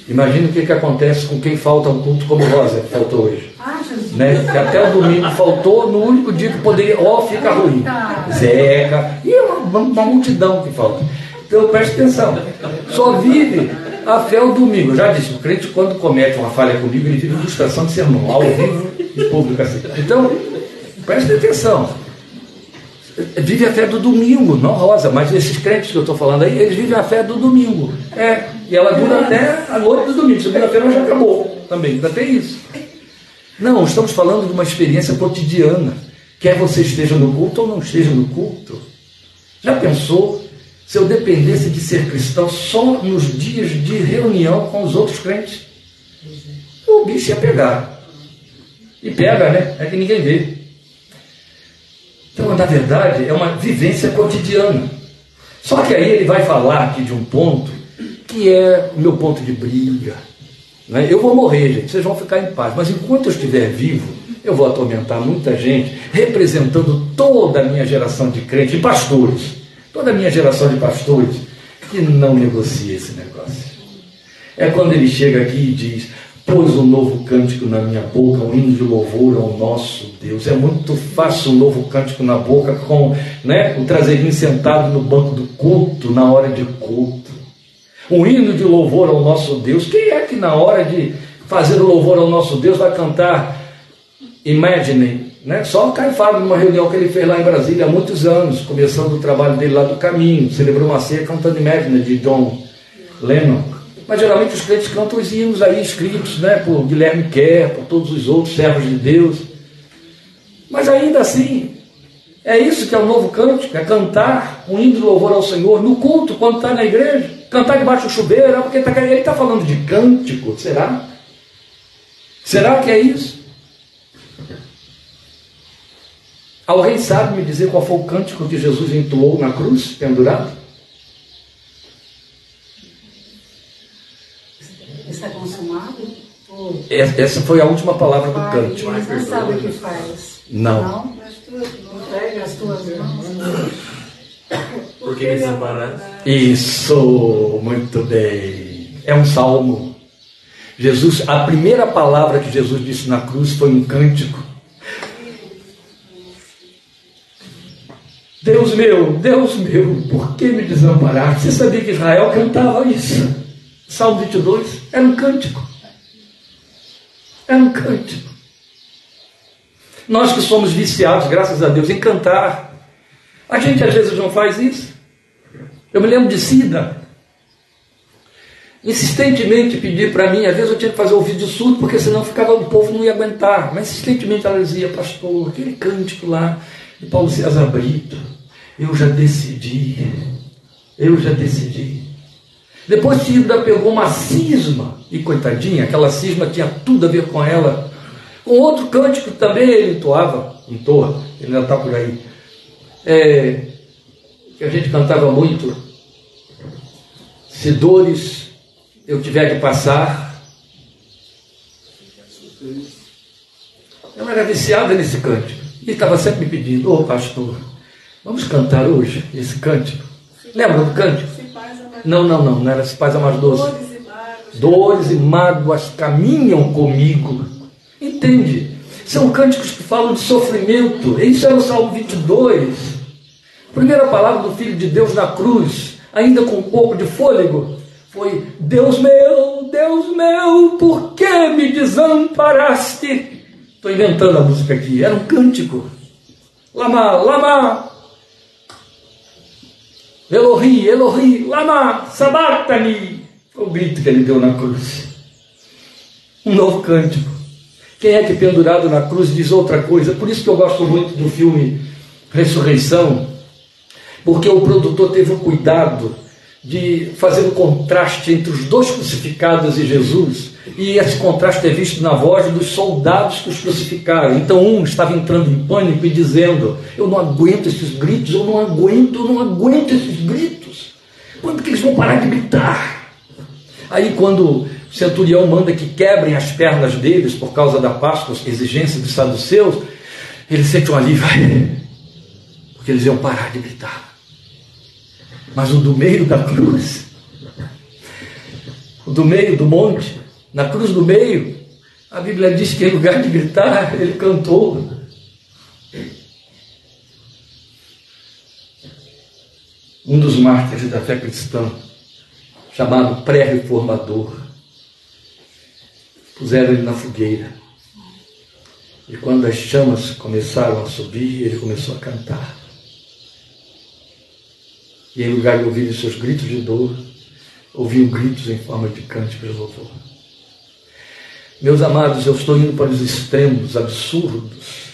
Imagina o que, que acontece com quem falta um culto como Rosa, que faltou hoje. Ah, né? Que até o domingo faltou, no único dia que poderia, ó, oh, fica ruim. Zeca, e uma, uma multidão que falta. Então preste atenção. Só vive a fé o domingo. Eu já disse, o crente quando comete uma falha comigo, ele vive ilustração de sermão, ao vivo e público assim. Então, preste atenção. Vive a fé do domingo, não rosa, mas esses crentes que eu estou falando aí, eles vivem a fé do domingo. É, e ela dura até a noite do domingo. Segunda-feira já acabou também, ainda tem isso. Não, estamos falando de uma experiência cotidiana. Quer você esteja no culto ou não esteja no culto. Já pensou se eu dependesse de ser cristão só nos dias de reunião com os outros crentes? O bicho ia pegar. E pega, né? É que ninguém vê. Então, na verdade, é uma vivência cotidiana. Só que aí ele vai falar aqui de um ponto que é o meu ponto de briga. Né? Eu vou morrer, gente, vocês vão ficar em paz. Mas enquanto eu estiver vivo, eu vou atormentar muita gente, representando toda a minha geração de crentes e pastores, toda a minha geração de pastores, que não negocia esse negócio. É quando ele chega aqui e diz: pôs um novo cântico na minha boca, um hino de louvor ao nosso Deus. É muito fácil um novo cântico na boca com né, o traseirinho sentado no banco do culto, na hora de culto. Um hino de louvor ao nosso Deus. Quem é que na hora de fazer o louvor ao nosso Deus vai cantar Imagine? Né? Só o Caio Fábio, numa reunião que ele fez lá em Brasília há muitos anos, começando o trabalho dele lá do caminho, celebrou uma ceia cantando Imagine de John Lennon. Mas geralmente os crentes cantam os hinos aí escritos né, por Guilherme Kerr, por todos os outros servos de Deus. Mas ainda assim, é isso que é o novo cântico, é cantar um hino de louvor ao Senhor no culto, quando está na igreja. Cantar debaixo do chuveiro, é porque tá, ele está falando de cântico, será? Será que é isso? Alguém sabe me dizer qual foi o cântico que Jesus entoou na cruz, pendurado? Está consumado? Essa foi a última palavra do cântico. Mas não sabe o que faz. Não. Não? Entrega as tuas mãos. Porque me desamparaste. Isso, muito bem. É um salmo. Jesus, a primeira palavra que Jesus disse na cruz foi um cântico. Deus meu, Deus meu, por que me desamparaste? Você sabia que Israel cantava isso? Salmo 22 era um cântico. Era um cântico. Nós que somos viciados, graças a Deus, em cantar. A gente às vezes não faz isso. Eu me lembro de Cida. Insistentemente pedir para mim, às vezes eu tinha que fazer o vídeo surdo, porque senão ficava, o povo não ia aguentar. Mas insistentemente ela dizia, pastor, aquele cântico lá de Paulo César Brito, eu já decidi, eu já decidi. Depois Cida pegou uma cisma, e coitadinha, aquela cisma tinha tudo a ver com ela. Com outro cântico também ele entoava, entoa, ele ainda está por aí. É, que a gente cantava muito. Se dores eu tiver que passar. Eu era viciada nesse cântico. E estava sempre me pedindo, ô oh, pastor, vamos cantar hoje esse cântico. Lembra do cântico? Não, não, não, não era se paz mais doce. Dores e mágoas caminham comigo. Entende? São cânticos que falam de sofrimento. Isso era o Salmo 22. Primeira palavra do Filho de Deus na cruz, ainda com um pouco de fôlego, foi: Deus meu, Deus meu, por que me desamparaste? Estou inventando a música aqui, era um cântico. Lama, lama, Elohi, Elohi, lama, sabatani. Foi o grito que ele deu na cruz. Um novo cântico. Quem é que pendurado na cruz diz outra coisa? Por isso que eu gosto muito do filme Ressurreição, porque o produtor teve o cuidado de fazer o um contraste entre os dois crucificados e Jesus, e esse contraste é visto na voz dos soldados que os crucificaram. Então, um estava entrando em pânico e dizendo: Eu não aguento esses gritos, eu não aguento, eu não aguento esses gritos. Quando que eles vão parar de gritar? Aí, quando o centurião manda que quebrem as pernas deles por causa da Páscoa, exigência dos saduceus, ele sente um alívio, porque eles iam parar de gritar. Mas o do meio da cruz, o do meio do monte, na cruz do meio, a Bíblia diz que em lugar de gritar, ele cantou. Um dos mártires da fé cristã, chamado pré-reformador, puseram ele na fogueira. E quando as chamas começaram a subir, ele começou a cantar. E em lugar de ouvir os seus gritos de dor, ouviu gritos em forma de cântico de louvor. Meus amados, eu estou indo para os extremos absurdos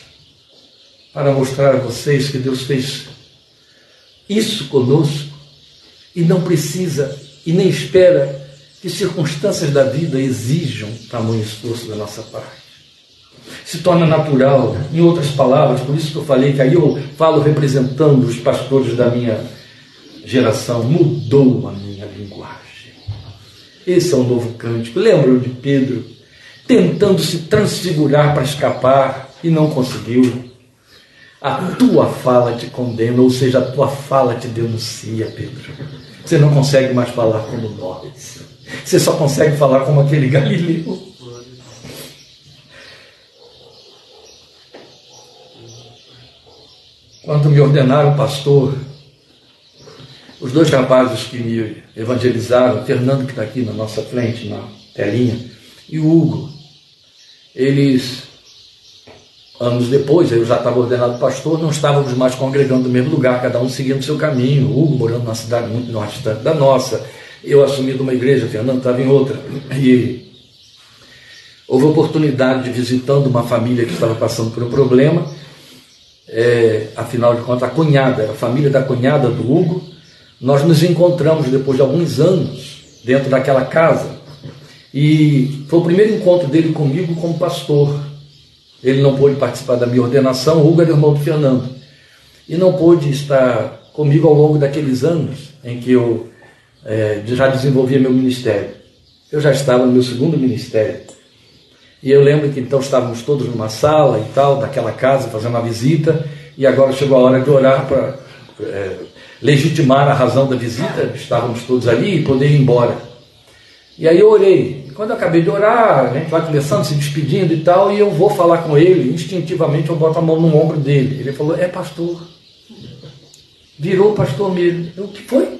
para mostrar a vocês que Deus fez isso conosco e não precisa e nem espera que circunstâncias da vida exijam tamanho esforço da nossa parte. Se torna natural, em outras palavras, por isso que eu falei que aí eu falo representando os pastores da minha geração, mudou a minha linguagem. Esse é o novo cântico. Lembram de Pedro tentando se transfigurar para escapar e não conseguiu? A tua fala te condena, ou seja, a tua fala te denuncia, Pedro. Você não consegue mais falar como nós. Você só consegue falar como aquele Galileu. Quando me ordenaram pastor, os dois rapazes que me evangelizaram, Fernando que está aqui na nossa frente, na telinha, e o Hugo, eles, anos depois, eu já estava ordenado pastor, não estávamos mais congregando no mesmo lugar, cada um seguindo o seu caminho, o Hugo morando numa cidade muito distante da nossa, eu assumindo uma igreja, Fernando estava em outra. E houve oportunidade de visitando uma família que estava passando por um problema. É, afinal de contas, a cunhada, a família da cunhada do Hugo. Nós nos encontramos depois de alguns anos dentro daquela casa. E foi o primeiro encontro dele comigo como pastor. Ele não pôde participar da minha ordenação, o Hugo era irmão do Fernando. E não pôde estar comigo ao longo daqueles anos em que eu é, já desenvolvia meu ministério. Eu já estava no meu segundo ministério. E eu lembro que então estávamos todos numa sala e tal, daquela casa, fazendo uma visita, e agora chegou a hora de orar para é, legitimar a razão da visita, estávamos todos ali e poder ir embora. E aí eu orei. Quando eu acabei de orar, a gente vai começando, se despedindo e tal, e eu vou falar com ele, instintivamente eu boto a mão no ombro dele. Ele falou, é pastor. Virou pastor mesmo. Eu, o que foi?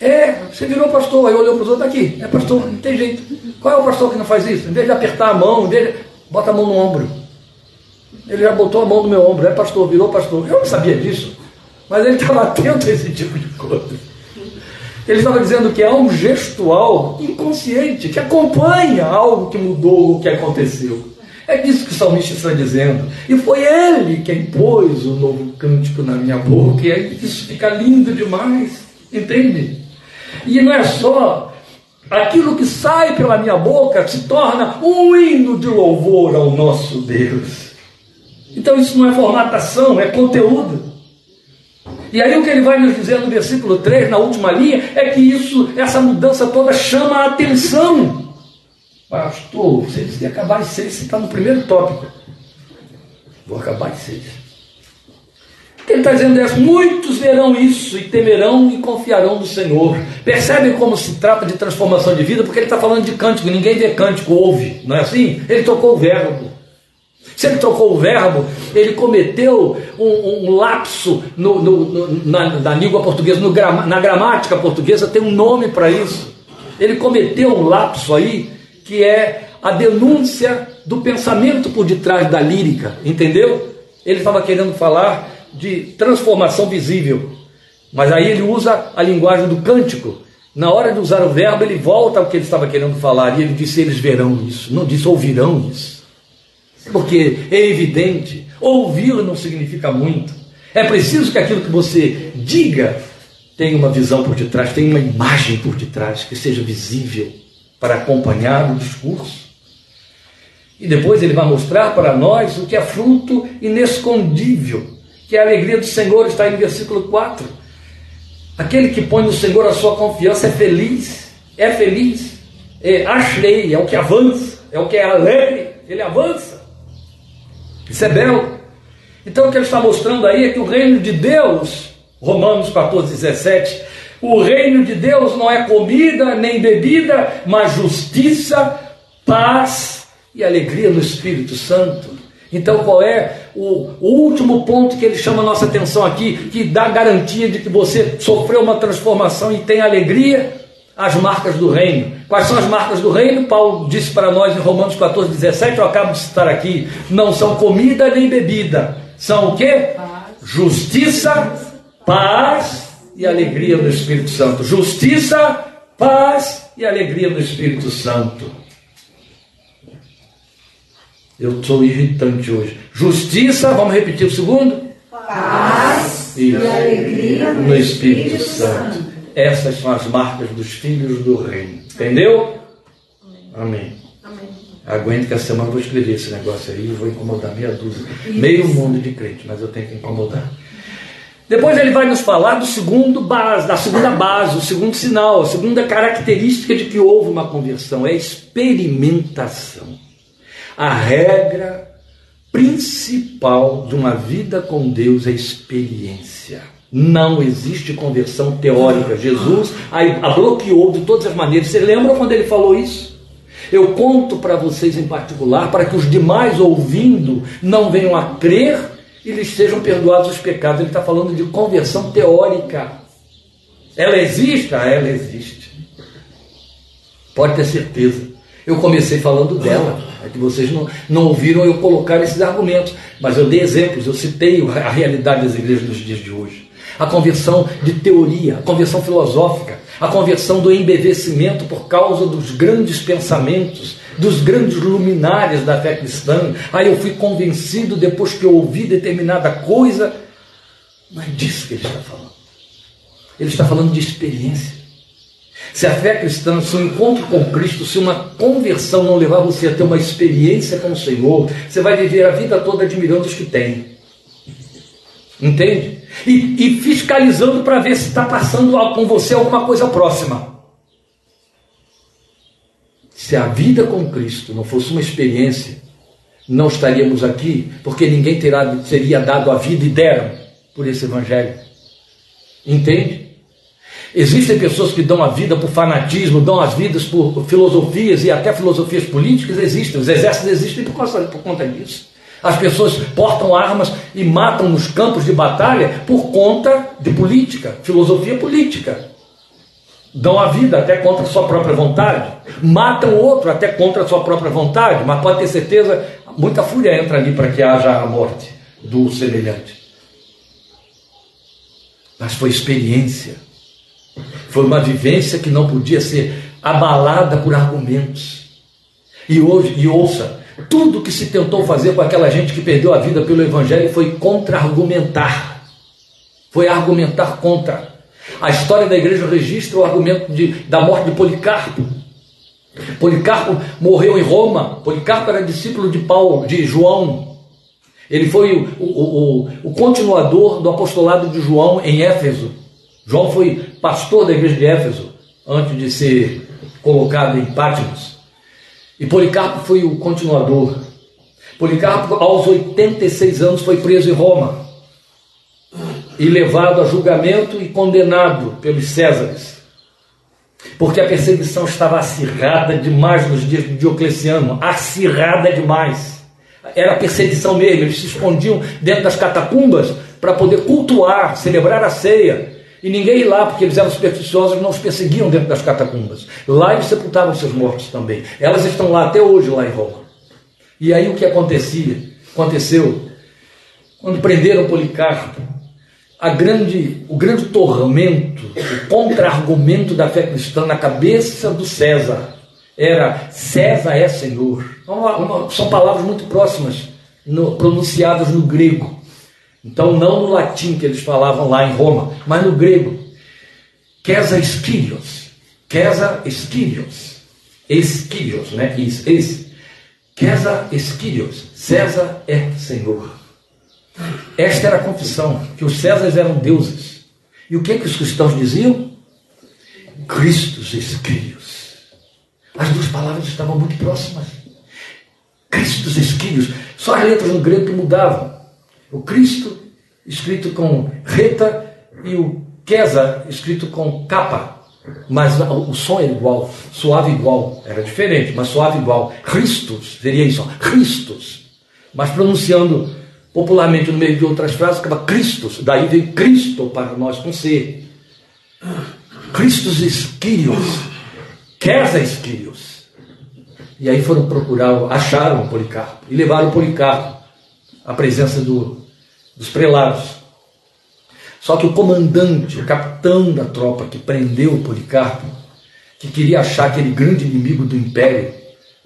É, você virou pastor, aí olhou para os outros aqui, é pastor, não tem jeito. Qual é o pastor que não faz isso? Em vez de apertar a mão, em vez de... bota a mão no ombro. Ele já botou a mão no meu ombro, é pastor, virou pastor. Eu não sabia disso, mas ele estava atento a esse tipo de coisa. Ele estava dizendo que é um gestual inconsciente, que acompanha algo que mudou, o que aconteceu. É disso que o salmista está dizendo. E foi ele quem pôs o novo cântico na minha boca. E aí isso fica lindo demais. Entende? E não é só aquilo que sai pela minha boca se torna um hino de louvor ao nosso Deus. Então isso não é formatação, é conteúdo. E aí o que ele vai nos dizer no versículo 3, na última linha, é que isso, essa mudança toda chama a atenção. Pastor, você disse que ia acabar de ser, você está no primeiro tópico. Vou acabar de ser isso. Ele está dizendo é, muitos verão isso e temerão e confiarão no Senhor. Percebem como se trata de transformação de vida? Porque ele está falando de cântico, ninguém vê cântico, ouve, não é assim? Ele tocou o verbo. Se ele trocou o verbo, ele cometeu um, um lapso no, no, no, na, na, língua portuguesa, na gramática portuguesa tem um nome para isso. Ele cometeu um lapso aí que é a denúncia do pensamento por detrás da lírica, entendeu? Ele estava querendo falar de transformação visível, mas aí ele usa a linguagem do cântico. Na hora de usar o verbo, ele volta ao que ele estava querendo falar e ele disse: Eles verão isso, não disse ouvirão isso. Porque é evidente, ouvir não significa muito. É preciso que aquilo que você diga tenha uma visão por detrás, tenha uma imagem por detrás, que seja visível para acompanhar o discurso. E depois ele vai mostrar para nós o que é fruto inescondível, que é a alegria do Senhor, está no versículo 4. Aquele que põe no Senhor a sua confiança é feliz, é feliz, é achrei, é o que avança, é o que é alegre, ele avança. Isso é belo. Então o que ele está mostrando aí é que o reino de Deus, Romanos 14, 17, o reino de Deus não é comida nem bebida, mas justiça, paz e alegria no Espírito Santo. Então, qual é o, último ponto que ele chama a nossa atenção aqui, que dá garantia de que você sofreu uma transformação e tem alegria? As marcas do reino. Quais são as marcas do reino? Paulo disse para nós em Romanos 14, 17, eu acabo de citar aqui, não são comida nem bebida, são o que? Justiça, paz e alegria do Espírito Santo. Justiça, paz e alegria do Espírito Santo. Eu sou irritante hoje. Justiça, vamos repetir o segundo? Paz Isso. e alegria no Espírito, Espírito Santo. Santo. Essas são as marcas dos filhos do reino. Entendeu? Amém. Amém. Que a semana eu vou escrever esse negócio aí e vou incomodar meia dúzia. Isso. Meio mundo de crente, mas eu tenho que incomodar. Depois ele vai nos falar do segundo base, da segunda base, o segundo sinal, a segunda característica de que houve uma conversão é a experimentação. A regra principal de uma vida com Deus é experiência. Não existe conversão teórica. Jesus a, bloqueou de todas as maneiras. Você lembra quando ele falou isso? Eu conto para vocês em particular, para que os demais ouvindo não venham a crer e lhes sejam perdoados os pecados. Ele está falando de conversão teórica. Ela existe? Ah, ela existe. Pode ter certeza. Eu comecei falando dela, é que vocês não, não ouviram eu colocar esses argumentos, mas eu dei exemplos, eu citei a realidade das igrejas dos dias de hoje a conversão de teoria, a conversão filosófica, a conversão do embevecimento por causa dos grandes pensamentos, dos grandes luminares da fé cristã. Aí eu fui convencido depois que eu ouvi determinada coisa. Não é disso que ele está falando. Ele está falando de experiência. Se a fé cristã, se um encontro com Cristo, se uma conversão não levar você a ter uma experiência com o Senhor, você vai viver a vida toda admirando os que tem. Entende? E, e fiscalizando para ver se está passando com você alguma coisa próxima. Se a vida com Cristo não fosse uma experiência, não estaríamos aqui, porque ninguém terá, teria dado a vida e deram por esse Evangelho. Entende? Existem pessoas que dão a vida por fanatismo, dão as vidas por filosofias e até filosofias políticas existem. Os exércitos existem por, causa, por conta disso. As pessoas portam armas e matam nos campos de batalha por conta de política, filosofia política. Dão a vida até contra a sua própria vontade, matam outro até contra a sua própria vontade, mas pode ter certeza, muita fúria entra ali para que haja a morte do semelhante. Mas foi experiência, foi uma vivência que não podia ser abalada por argumentos. E hoje, e ouça, tudo que se tentou fazer com aquela gente que perdeu a vida pelo Evangelho foi contra-argumentar. Foi argumentar contra. A história da igreja registra o argumento de, da morte de Policarpo. Policarpo morreu em Roma. Policarpo era discípulo de Paulo, de João. Ele foi o, o, o, o continuador do apostolado de João em Éfeso. João foi pastor da igreja de Éfeso antes de ser colocado em Patmos. E Policarpo foi o continuador. Policarpo, aos 86 anos, foi preso em Roma e levado a julgamento e condenado pelos Césares, porque a perseguição estava acirrada demais nos dias de Diocleciano acirrada demais. Era perseguição mesmo, eles se escondiam dentro das catacumbas para poder cultuar, celebrar a ceia. E ninguém ia lá, porque eles eram supersticiosos, não os perseguiam dentro das catacumbas. Lá eles sepultavam seus mortos também. Elas estão lá até hoje, lá em Roma. E aí o que acontecia? Aconteceu quando prenderam Policarpo, a grande, o grande tormento, o contra-argumento da fé cristã na cabeça do César era César é Senhor. Uma, uma, são palavras muito próximas, no, pronunciadas no grego. Então, não no latim que eles falavam lá em Roma, mas no grego. Quesa esquilios. Quesa esquilios. Esquilios, né? Is, is. Quesa esquilios. César é Senhor. Esta era a confissão, que os Césares eram deuses. E o que, que os cristãos diziam? Cristos esquilios. As duas palavras estavam muito próximas. Cristos esquilios. Só as letras no grego que mudavam. O Cristo, escrito com reta, e o Quesa, escrito com capa. Mas o som é igual, suave igual. Era diferente, mas suave igual. Christus, seria isso, Christus. Mas pronunciando popularmente no meio de outras frases, acaba Christus. Daí vem Cristo para nós com C. Christus Esquírios. Quesa Esquírios. E aí foram procurar, acharam o Policarpo e levaram o Policarpo à presença do, dos prelados. Só que o comandante, o capitão da tropa que prendeu Policarpo, que queria achar aquele grande inimigo do império,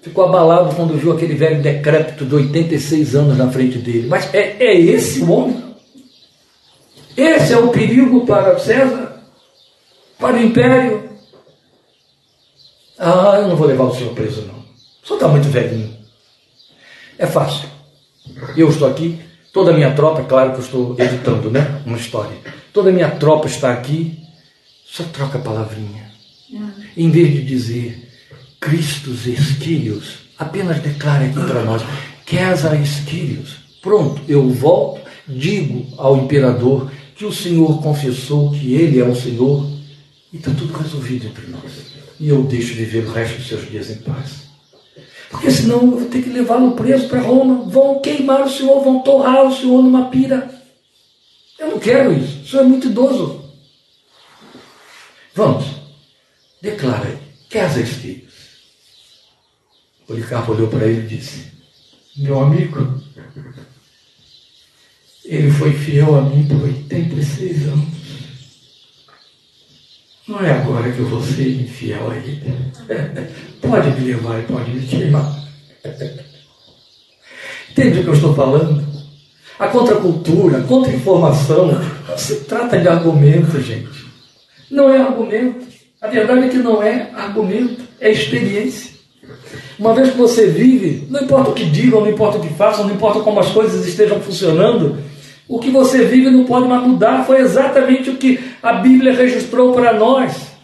ficou abalado quando viu aquele velho decrépito de 86 anos na frente dele. Mas é, é esse o homem? Esse é o perigo para César? Para o império? Ah, eu não vou levar o senhor preso, não. O senhor está muito velhinho. É fácil. Eu estou aqui, Toda a minha tropa, é claro que eu estou editando, né? Uma história. Toda a minha tropa está aqui, só troca a palavrinha. Em vez de dizer Cristos Esquírios, apenas declara aqui para nós, Quesa Esquírios. Pronto, eu volto, digo ao imperador que o Senhor confessou que ele é o Senhor e está tudo resolvido entre nós. E eu deixo viver o resto dos seus dias em paz. Porque senão eu vou ter que levá-lo preso para Roma. Vão queimar o senhor, vão torrar o senhor numa pira. Eu não quero isso. O senhor é muito idoso. Vamos. Declara aí. Quer as filhos? Policarpo olhou para ele e disse: Meu amigo, ele foi fiel a mim por 86 anos. Não é agora que eu vou ser infiel a ele. Pode me levar e pode me queimar. Entende o que eu estou falando? A contracultura, a contra-informação, não se trata de argumento, gente. Não é argumento. A verdade é que não é argumento, é experiência. Uma vez que você vive, não importa o que digam, não importa o que façam, não importa como as coisas estejam funcionando, o que você vive não pode mais mudar. Foi exatamente o que a Bíblia registrou para nós.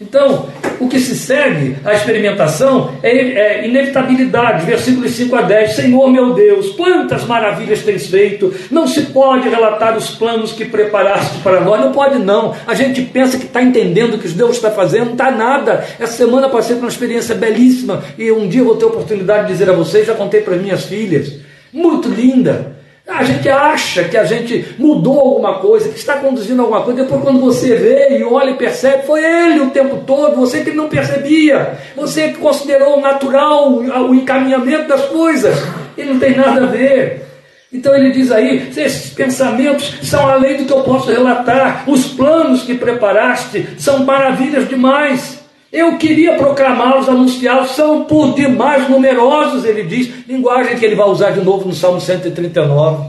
Então, o que se segue à experimentação é, é, inevitabilidade, versículos 5 a 10. Senhor meu Deus, quantas maravilhas tens feito, não se pode relatar os planos que preparaste para nós, não pode não. A gente pensa que está entendendo o que Deus está fazendo, não está nada. Essa semana passei por uma experiência belíssima e um dia vou ter a oportunidade de dizer a vocês, já contei para minhas filhas, muito linda. A gente acha que a gente mudou alguma coisa, que está conduzindo alguma coisa, depois quando você vê e olha e percebe, foi ele o tempo todo, você que não percebia, você que considerou natural o encaminhamento das coisas, e não tem nada a ver. Então ele diz aí: esses pensamentos são além do que eu posso relatar, os planos que preparaste são maravilhas demais. Eu queria proclamá-los, anunciá-los, são por demais numerosos, ele diz, linguagem que ele vai usar de novo no Salmo 139,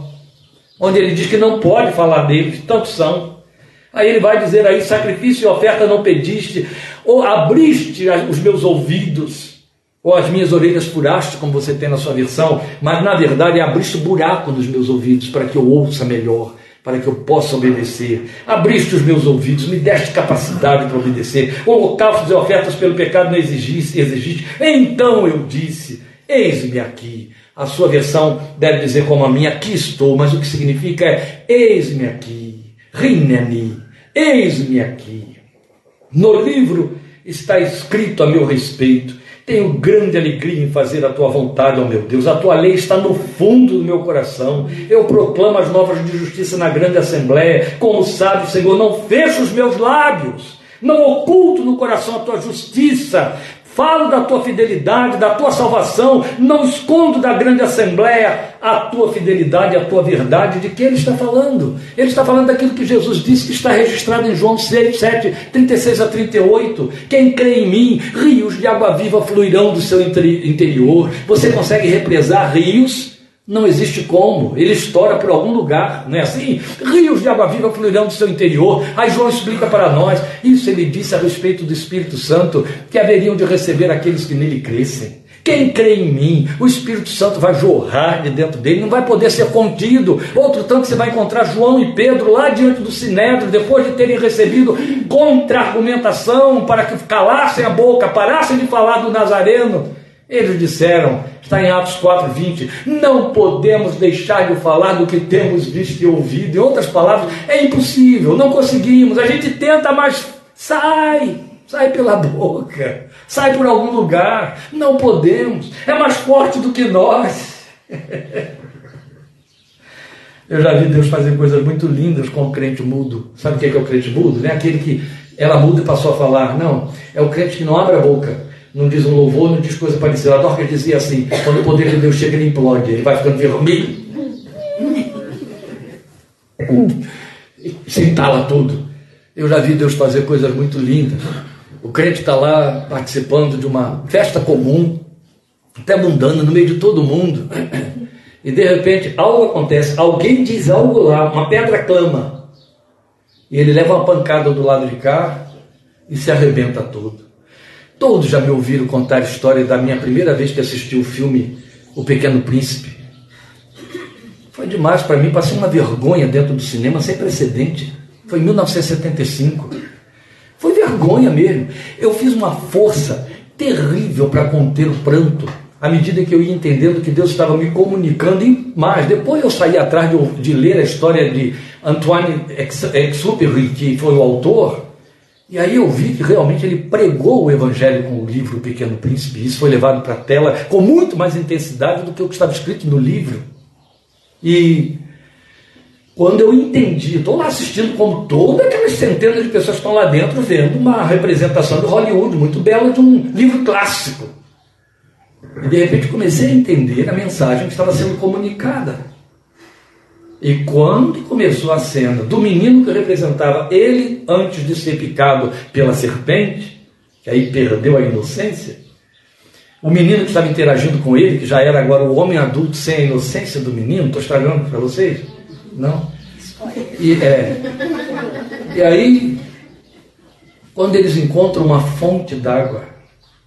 onde ele diz que não pode falar deles, tantos são. Aí ele vai dizer aí: sacrifício e oferta não pediste, ou abriste os meus ouvidos, ou as minhas orelhas furaste, como você tem na sua versão, mas na verdade abriste buraco nos meus ouvidos para que eu ouça melhor para que eu possa obedecer. Abriste os meus ouvidos, me deste capacidade para obedecer. Holocaustos e ofertas pelo pecado não exigiste, exigiste. Então eu disse: Eis-me aqui. A sua versão deve dizer como a minha, aqui estou, mas o que significa é eis-me aqui, rinani, eis-me aqui. No livro está escrito a meu respeito. Tenho grande alegria em fazer a tua vontade, ó meu Deus. A tua lei está no fundo do meu coração. Eu proclamo as novas de justiça na grande assembleia. Como sabe, Senhor, não fecho os meus lábios. Não oculto no coração a tua justiça. Falo da tua fidelidade, da tua salvação, não escondo da grande assembleia a tua fidelidade, a tua verdade. De que ele está falando? Ele está falando daquilo que Jesus disse que está registrado em João 6, 7, 36 a 38. Quem crê em mim, rios de água viva fluirão do seu interior. Você consegue represar rios? Não existe como, ele estoura por algum lugar, não é assim? Rios de água viva fluirão do seu interior. Aí João explica para nós, isso ele disse a respeito do Espírito Santo, que haveriam de receber aqueles que nele crescem. Quem crê em mim, o Espírito Santo vai jorrar de dentro dele, não vai poder ser contido. Outro tanto você vai encontrar João e Pedro lá diante do Sinédrio, depois de terem recebido contra-argumentação para que calassem a boca, parassem de falar do Nazareno. Eles disseram, está em Atos 4:20, não podemos deixar de falar do que temos visto e ouvido. Em outras palavras, é impossível, não conseguimos. A gente tenta, mas sai, sai pela boca, sai por algum lugar. Não podemos, é mais forte do que nós. Eu já vi Deus fazer coisas muito lindas com o crente mudo. Sabe o que é, que é o crente mudo? Não é aquele que ela muda e passou a falar. Não, é o crente que não abre a boca não diz um louvor, não diz coisa parecida. A Dorcas dizia assim: quando o poder de Deus chega, ele implode, ele vai ficando vermelho. Se entala tudo. Eu já vi Deus fazer coisas muito lindas. O crente está lá participando de uma festa comum, até mundana, no meio de todo mundo. E de repente algo acontece, alguém diz algo lá, uma pedra clama. E ele leva uma pancada do lado de cá e se arrebenta todo. Todos já me ouviram contar a história da minha primeira vez que assisti o filme O Pequeno Príncipe. Foi demais para mim, passei uma vergonha dentro do cinema sem precedente. Foi em 1975. Foi vergonha mesmo. Eu fiz uma força terrível para conter o pranto, à medida que eu ia entendendo que Deus estava me comunicando e mais. Depois eu saí atrás de, de ler a história de Antoine Exupéry, que foi o autor, e aí eu vi que realmente ele pregou o Evangelho com o livro O Pequeno Príncipe. Isso foi levado para a tela com muito mais intensidade do que o que estava escrito no livro. E quando eu entendi, estou lá assistindo como todas aquelas centenas de pessoas estão lá dentro vendo uma representação de Hollywood muito bela de um livro clássico. E de repente comecei a entender a mensagem que estava sendo comunicada. E quando começou a cena do menino que representava ele antes de ser picado pela serpente, que aí perdeu a inocência, o menino que estava interagindo com ele, que já era agora o homem adulto sem a inocência do menino, estou estragando para vocês? Não? E, é, e aí, quando eles encontram uma fonte d'água,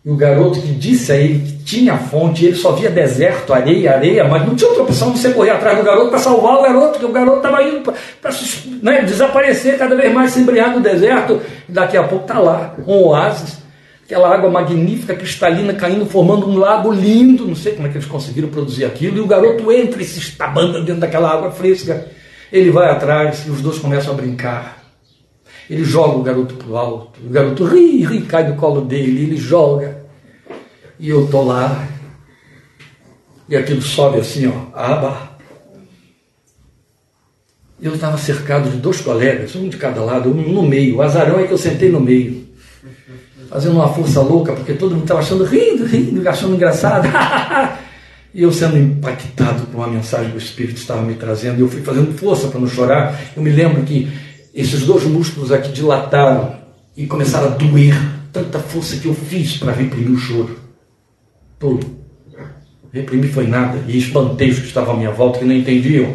e o garoto que disse a ele que tinha fonte, ele só via deserto, areia, areia, mas não tinha outra opção de você correr atrás do garoto para salvar o garoto, porque o garoto estava indo para né, desaparecer cada vez mais, se embriagar no deserto, e daqui a pouco está lá, um oásis, aquela água magnífica, cristalina, caindo, formando um lago lindo, não sei como é que eles conseguiram produzir aquilo, e o garoto entra e se estabanda dentro daquela água fresca, ele vai atrás e os dois começam a brincar. Ele joga o garoto para o alto, o garoto ri, ri, cai do colo dele, ele joga. E eu estou lá, e aquilo sobe assim, ó, aba. Eu estava cercado de dois colegas, um de cada lado, um no meio. O azarão é que eu sentei no meio, fazendo uma força louca, porque todo mundo estava achando, rindo, rindo, achando engraçado. E eu sendo impactado por uma mensagem que o Espírito estava me trazendo, eu fui fazendo força para não chorar. Eu me lembro que esses dois músculos aqui dilataram e começaram a doer. Tanta força que eu fiz para reprimir o choro. Todo. Reprimir foi nada. E espantei os que estavam à minha volta que não entendiam.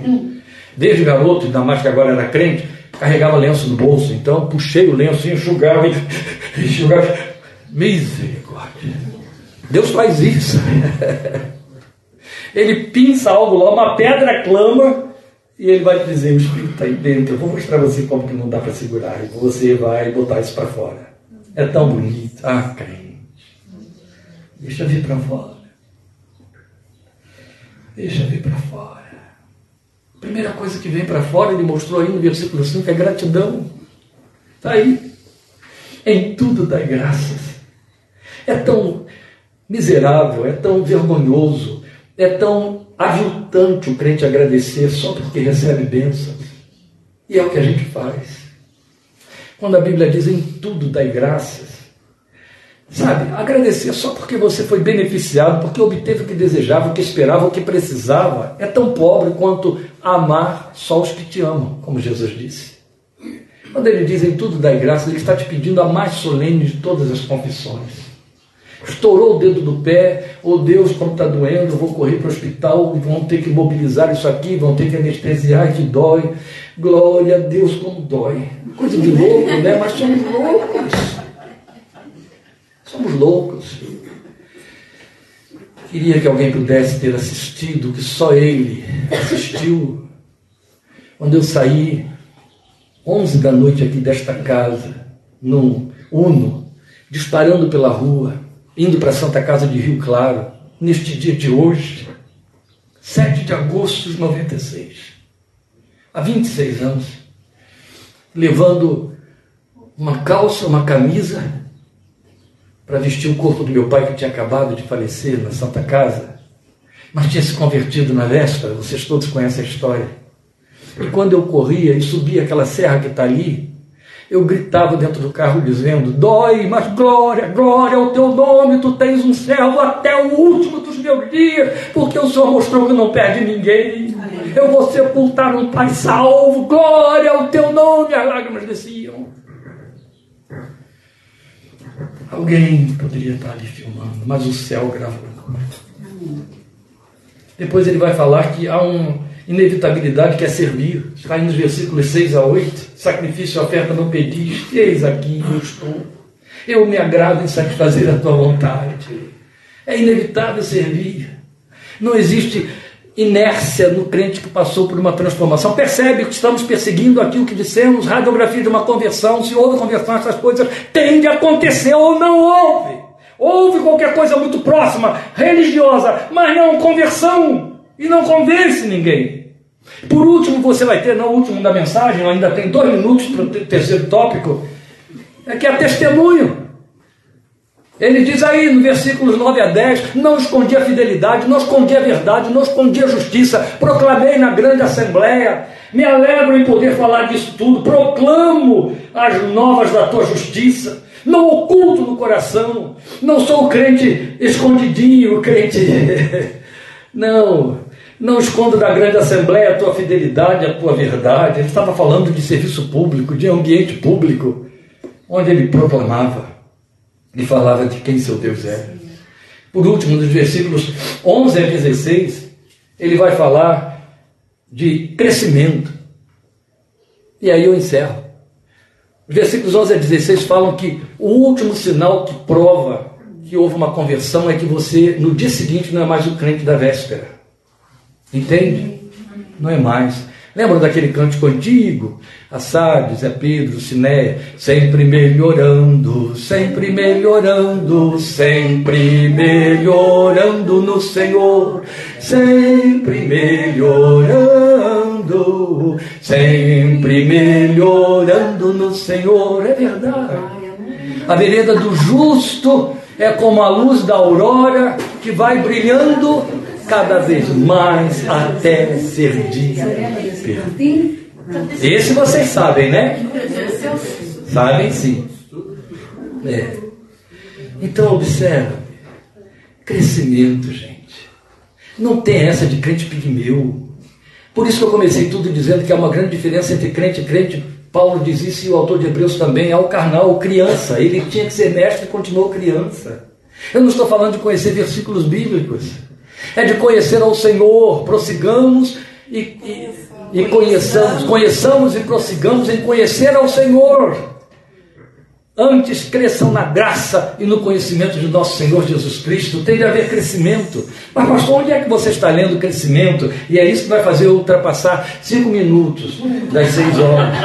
Desde garoto, ainda mais que agora era crente, carregava lenço no bolso. Então puxei o lenço e enxugava. E enxugava. Misericórdia. Deus faz isso. Ele pinça algo lá, uma pedra clama e ele vai dizer, o Espírito está aí dentro, eu vou mostrar você como que não dá para segurar, e você vai botar isso para fora. É tão bonito. Ah, crente, deixa vir para fora. Deixa vir para fora. A primeira coisa que vem para fora, ele mostrou aí no versículo 5, é gratidão. Está aí. Em tudo dá graças. É tão miserável, é tão vergonhoso, é tão aviltante o crente agradecer só porque recebe bênçãos. E é o que a gente faz. Quando a Bíblia diz em tudo dai graças, sabe, agradecer só porque você foi beneficiado, porque obteve o que desejava, o que esperava, o que precisava, é tão pobre quanto amar só os que te amam, como Jesus disse. Quando ele diz em tudo dai graças, ele está te pedindo a mais solene de todas as confissões estourou o dedo do pé, oh Deus, como está doendo, vou correr para o hospital, vão ter que mobilizar isso aqui, vão ter que anestesiar, que dói. Glória a Deus, como dói. Coisa de louco, né? Mas somos loucos. Somos loucos. Queria que alguém pudesse ter assistido, que só ele assistiu. Quando eu saí, 11 da noite aqui desta casa, num Uno, disparando pela rua, indo para Santa Casa de Rio Claro, neste dia de hoje, 7 de agosto de 96, há 26 anos, levando uma calça, uma camisa para vestir o corpo do meu pai que tinha acabado de falecer na Santa Casa, mas tinha se convertido na véspera, vocês todos conhecem a história. E quando eu corria e subia aquela serra que está ali, eu gritava dentro do carro dizendo: Dói, mas glória, glória ao teu nome, tu tens um servo até o último dos meus dias, porque o Senhor mostrou que não perde ninguém. Eu vou sepultar um pai salvo, glória ao teu nome. As lágrimas desciam. Alguém poderia estar ali filmando, mas o céu gravou. Depois ele vai falar que há uma inevitabilidade que é servir. Está aí nos versículos 6 a 8 sacrifício e oferta não pediste, eis aqui eu estou. Eu me agrado em satisfazer a tua vontade. É inevitável servir. Não existe inércia no crente que passou por uma transformação. Percebe que estamos perseguindo aquilo que dissemos, radiografia de uma conversão, se houve conversão, essas coisas têm de acontecer ou não houve. Houve qualquer coisa muito próxima, religiosa, mas não conversão. E não convence ninguém. Por último, você vai ter, no último da mensagem, ainda tem dois minutos para o terceiro tópico, é que é testemunho. Ele diz aí no versículos 9 a 10: Não escondi a fidelidade, não escondi a verdade, não escondi a justiça, proclamei na grande assembleia, me alegro em poder falar disso tudo, proclamo as novas da tua justiça, não oculto no coração, não sou o crente escondidinho, o crente. não, não esconda da grande assembleia a tua fidelidade, a tua verdade. Ele estava falando de serviço público, de ambiente público, onde ele proclamava e falava de quem seu Deus é. Por último, nos versículos 11 a 16, ele vai falar de crescimento. E aí eu encerro. Os versículos 11 a 16 falam que o último sinal que prova que houve uma conversão é que você, no dia seguinte, não é mais o crente da véspera. Entende? Não é mais. Lembram daquele cântico antigo? A Sardes, é Pedro, Sinéia, sempre melhorando, sempre melhorando, sempre melhorando no Senhor, sempre melhorando, sempre melhorando no Senhor. É verdade. A vereda do justo é como a luz da aurora que vai brilhando cada vez mais até ser dia perfeito. Esse vocês sabem, né? Sabem sim. É. Então observe, crescimento, gente. Não tem essa de crente pigmeu. Por isso que eu comecei tudo dizendo que há uma grande diferença entre crente e crente. Paulo diz isso e o autor de Hebreus também, ao carnal, criança. Ele tinha que ser mestre e continuou criança. Eu não estou falando de conhecer versículos bíblicos é de conhecer ao Senhor. Prossigamos e, e, e conheçamos, conheçamos e prossigamos em conhecer ao Senhor. Antes cresçam na graça e no conhecimento de nosso Senhor Jesus Cristo. Tem de haver crescimento. Mas, pastor, onde é que você está lendo crescimento? E é isso que vai fazer ultrapassar cinco minutos das seis horas.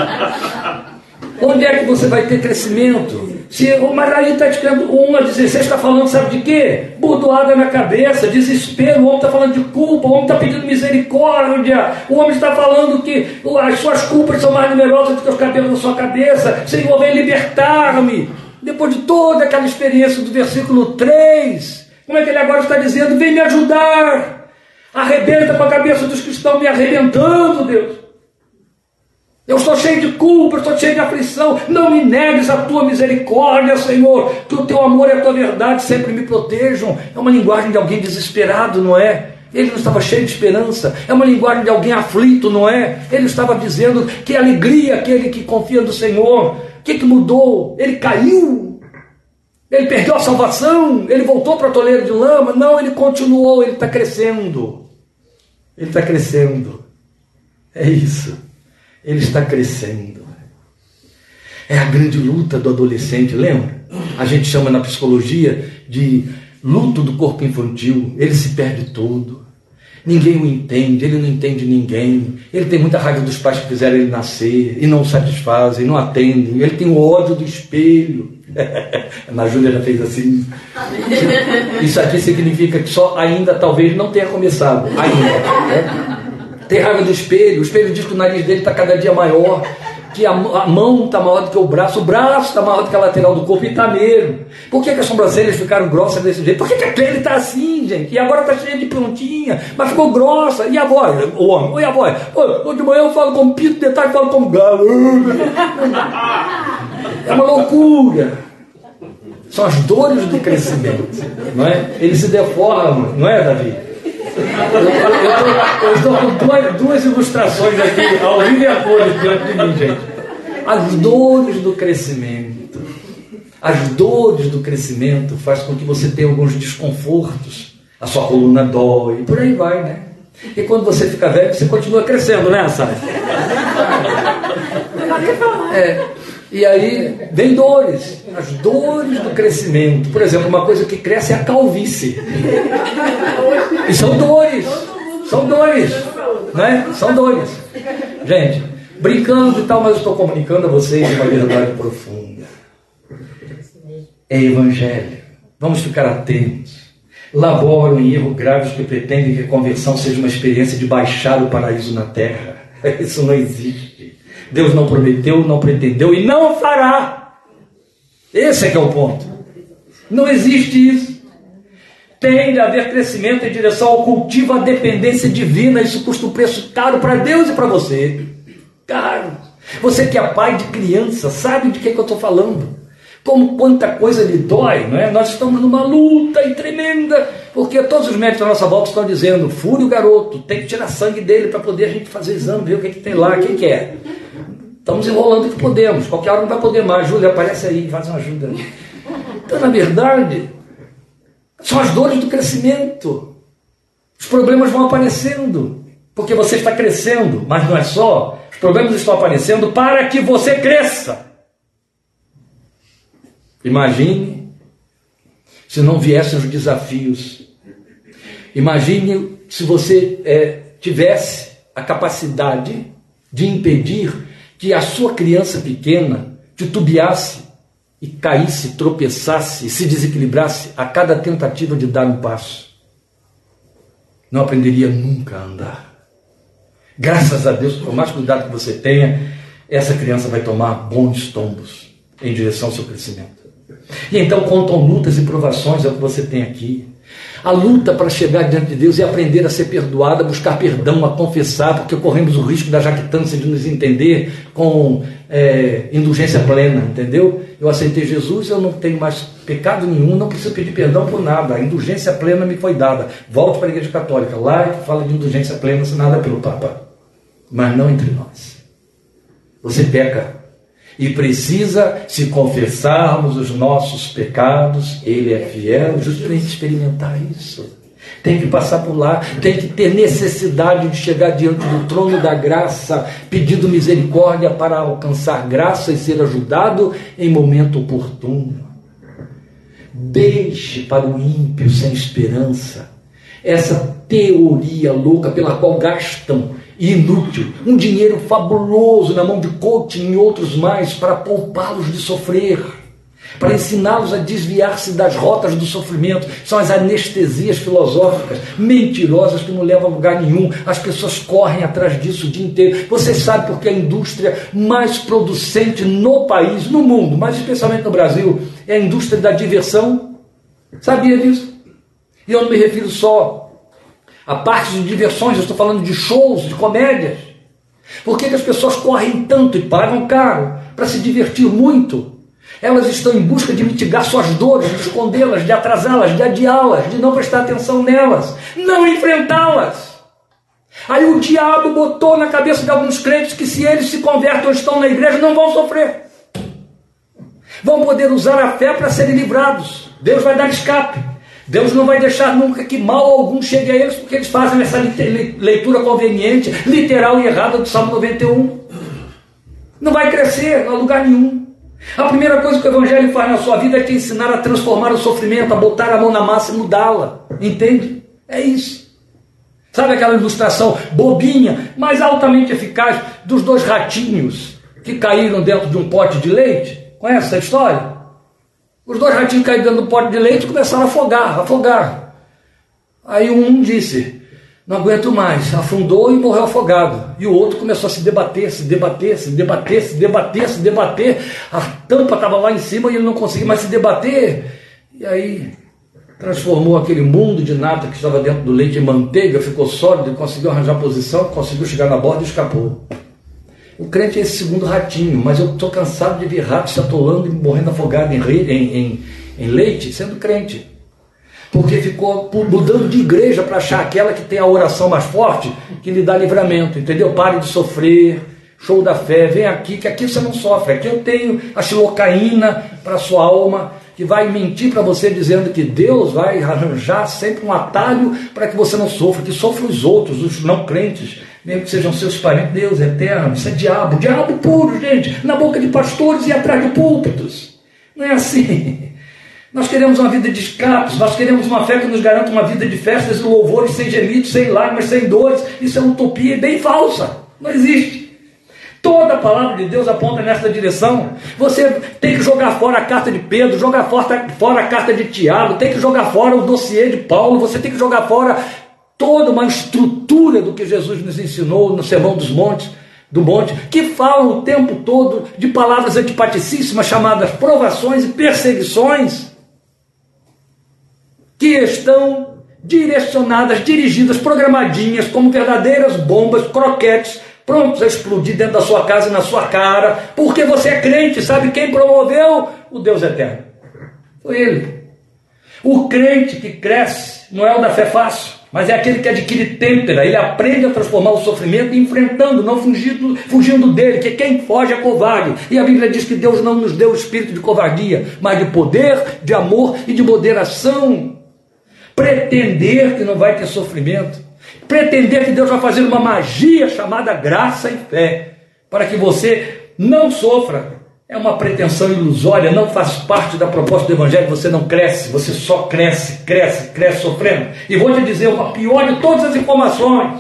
Onde é que você vai ter crescimento? Se, mas aí está escrevendo 1 a 16, está falando, sabe de quê? Burdoada na cabeça, desespero, o homem está falando de culpa, o homem está pedindo misericórdia, o homem está falando que as suas culpas são mais numerosas do que os cabelos da sua cabeça, Senhor, vem libertar-me. Depois de toda aquela experiência do versículo 3, como é que ele agora está dizendo? Vem me ajudar, arrebenta com a cabeça dos que estão me arrebentando, Deus. Eu estou cheio de culpa, estou cheio de aflição. Não me negues a tua misericórdia, Senhor. Que o teu amor e a tua verdade sempre me protejam. É uma linguagem de alguém desesperado, não é? Ele não estava cheio de esperança. É uma linguagem de alguém aflito, não é? Ele estava dizendo que alegria aquele que confia no Senhor. O que, que mudou? Ele caiu. Ele perdeu a salvação. Ele voltou para a toleira de lama. Não, ele continuou. Ele está crescendo. Ele está crescendo. É isso. Ele está crescendo. É a grande luta do adolescente, lembra? A gente chama na psicologia de luto do corpo infantil. Ele se perde todo. Ninguém o entende, ele não entende ninguém. Ele tem muita raiva dos pais que fizeram ele nascer e não satisfazem, não atendem. Ele tem o ódio do espelho. A Júlia já fez assim. Isso aqui significa que só ainda talvez não tenha começado. Ainda. Né? Tem raiva do espelho, o espelho diz que o nariz dele está cada dia maior, que a, a mão está maior do que o braço, o braço está maior do que a lateral do corpo e está mesmo. Por que, que as sobrancelhas ficaram grossas desse jeito? Por que, que a pele está assim, gente? E agora está cheia de pontinha, mas ficou grossa. E a voz, o homem? E a voz? Ô, de manhã eu falo como pito, de tarde eu falo como galo. É uma loucura. São as dores do crescimento, não é? Ele se deforma, não é, Davi? Eu estou com duas, duas, ilustrações aqui, ao vivo e a cores, diante de mim, gente. As dores do crescimento. As dores do crescimento faz com que você tenha alguns desconfortos. A sua coluna dói, por aí vai, né? E quando você fica velho, você continua crescendo, né, Assad? É. E aí vem dores, as dores do crescimento. Por exemplo, uma coisa que cresce é a calvície. E são dores, são dores, né? São dores. Gente, brincando e tal, mas eu estou comunicando a vocês uma verdade profunda. É evangelho. Vamos ficar atentos. Laboram em erro graves que pretendem que a conversão seja uma experiência de baixar o paraíso na terra. Isso não existe. Deus não prometeu, não pretendeu e não fará. Esse é que é o ponto. Não existe isso. Tem de haver crescimento em direção ao cultivo, à dependência divina. Isso custa um preço caro para Deus e para você. Caro. Você que é pai de criança, sabe de que, que eu estou falando. Como quanta coisa lhe dói, não é? Nós estamos numa luta tremenda, porque todos os médicos da nossa volta estão dizendo: fure o garoto, tem que tirar sangue dele para poder a gente fazer exame, ver o que, que tem lá, quem que é. Estamos enrolando o que podemos. Qualquer hora não vai poder mais. Júlia, aparece aí, faz uma ajuda. Então, na verdade, são as dores do crescimento. Os problemas vão aparecendo. Porque você está crescendo, mas não é só. Os problemas estão aparecendo para que você cresça. Imagine se não viessem os desafios. Imagine se você é, tivesse a capacidade de impedir que a sua criança pequena titubeasse e caísse, tropeçasse e se desequilibrasse a cada tentativa de dar um passo. Não aprenderia nunca a andar. Graças a Deus, por mais cuidado que você tenha, essa criança vai tomar bons tombos em direção ao seu crescimento. E então contam lutas e provações, é o que você tem aqui. A luta para chegar diante de Deus e aprender a ser perdoado, a buscar perdão, a confessar, porque corremos o risco da jactância de nos entender com é, indulgência plena, entendeu? Eu aceitei Jesus, eu não tenho mais pecado nenhum, não preciso pedir perdão por nada. A indulgência plena me foi dada. Volto para a Igreja Católica, lá fala de indulgência plena assinada pelo Papa, mas não entre nós. Você peca e precisa, se confessarmos os nossos pecados, Ele é fiel, justo para experimentar isso. Tem que passar por lá, tem que ter necessidade de chegar diante do trono da graça, pedindo misericórdia para alcançar graça e ser ajudado em momento oportuno. Deixe para o ímpio sem esperança essa teoria louca pela qual gastam inútil, um dinheiro fabuloso na mão de coaching e outros mais para poupá-los de sofrer. para ensiná-los a desviar-se das rotas do sofrimento. São as anestesias filosóficas mentirosas que não levam a lugar nenhum. As pessoas correm atrás disso o dia inteiro. Você sabe porque a indústria mais producente no país, no mundo, mas especialmente no Brasil, é a indústria da diversão? Sabia disso? E eu não me refiro só a parte de diversões, eu estou falando de shows, de comédias. Por que, que as pessoas correm tanto e pagam caro para se divertir muito? Elas estão em busca de mitigar suas dores, de escondê-las, de atrasá-las, de adiá-las, de não prestar atenção nelas, não enfrentá-las. Aí o diabo botou na cabeça de alguns crentes que se eles se convertem ou estão na igreja, não vão sofrer. Vão poder usar a fé para serem livrados. Deus vai dar escape. Deus não vai deixar nunca que mal algum chegue a eles, porque eles fazem essa leitura conveniente, literal e errada do Salmo 91. Não vai crescer a lugar nenhum. A primeira coisa que o Evangelho faz na sua vida é te ensinar a transformar o sofrimento, a botar a mão na massa e mudá-la. Entende? É isso. Sabe aquela ilustração bobinha, mas altamente eficaz dos dois ratinhos que caíram dentro de um pote de leite? Conhece essa história? Os dois ratinhos caíram dentro do pote de leite e começaram a afogar, afogar. Aí um disse: não aguento mais, afundou e morreu afogado. E o outro começou a se debater, se debater, se debater, se debater, se debater. A tampa estava lá em cima e ele não conseguia mais se debater. E aí transformou aquele mundo de nata que estava dentro do leite em manteiga, ficou sólido, conseguiu arranjar posição, conseguiu chegar na borda e escapou. O crente é esse segundo ratinho, mas eu estou cansado de ver ratos se atolando e morrendo afogado em, em, em, em leite, sendo crente. Porque ficou mudando de igreja para achar aquela que tem a oração mais forte, que lhe dá livramento, entendeu? Pare de sofrer, show da fé, vem aqui, que aqui você não sofre, aqui eu tenho a xilocaína para sua alma, que vai mentir para você dizendo que Deus vai arranjar sempre um atalho para que você não sofra, que sofram os outros, os não crentes, mesmo que sejam seus parentes, Deus é eterno, isso é diabo, diabo puro, gente, na boca de pastores e atrás de púlpitos. Não é assim. Nós queremos uma vida de escapes, nós queremos uma fé que nos garanta uma vida de festas e louvores, sem gemidos, sem lágrimas, sem dores. Isso é utopia bem falsa. Não existe. Toda a palavra de Deus aponta nessa direção. Você tem que jogar fora a carta de Pedro, jogar fora a carta de Tiago, tem que jogar fora o dossiê de Paulo, você tem que jogar fora toda uma estrutura do que Jesus nos ensinou no Sermão dos Montes do monte, que falam o tempo todo de palavras antipaticíssimas chamadas provações e perseguições que estão direcionadas, dirigidas, programadinhas como verdadeiras bombas, croquetes, prontos a explodir dentro da sua casa e na sua cara, porque você é crente, sabe quem promoveu? O Deus eterno. Foi ele. O crente que cresce não é o da fé fácil, mas é aquele que adquire têmpera, ele aprende a transformar o sofrimento enfrentando, não fugindo, fugindo dele, que quem foge é covarde. E a Bíblia diz que Deus não nos deu o espírito de covardia, mas de poder, de amor e de moderação pretender que não vai ter sofrimento, pretender que Deus vai fazer uma magia chamada graça e fé, para que você não sofra. É uma pretensão ilusória, não faz parte da proposta do Evangelho, você não cresce, você só cresce, cresce, cresce sofrendo. E vou te dizer uma pior de todas as informações: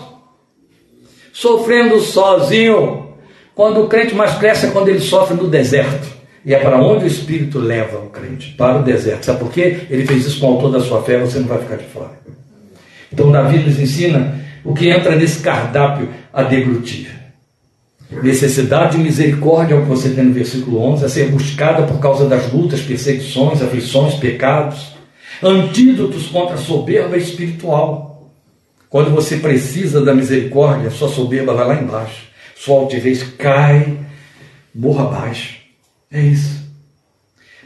sofrendo sozinho. Quando o crente mais cresce é quando ele sofre no deserto. E é para onde o Espírito leva o crente? Para o deserto. Sabe por quê? Ele fez isso com o autor da sua fé, você não vai ficar de fora. Então Davi nos ensina o que entra nesse cardápio a deglutir. Necessidade de misericórdia, é o que você tem no versículo 11, a ser buscada por causa das lutas, perseguições, aflições, pecados. Antídotos contra a soberba espiritual. Quando você precisa da misericórdia, sua soberba vai lá embaixo. Sua altivez cai, morra abaixo. É isso.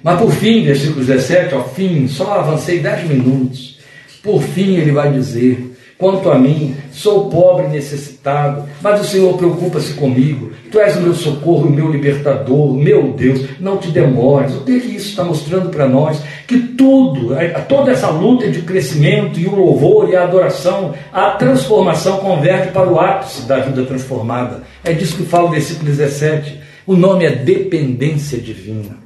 Mas por fim, versículo 17, ao fim, só avancei 10 minutos. Por fim, ele vai dizer: Quanto a mim, sou pobre e necessitado, mas o Senhor preocupa-se comigo. Tu és o meu socorro, o meu libertador, meu Deus. Não te demores. O que, é que isso está mostrando para nós? Que tudo, toda essa luta de crescimento e o louvor e a adoração, a transformação converge para o ápice da vida transformada. É disso que fala o versículo 17. O nome é dependência divina.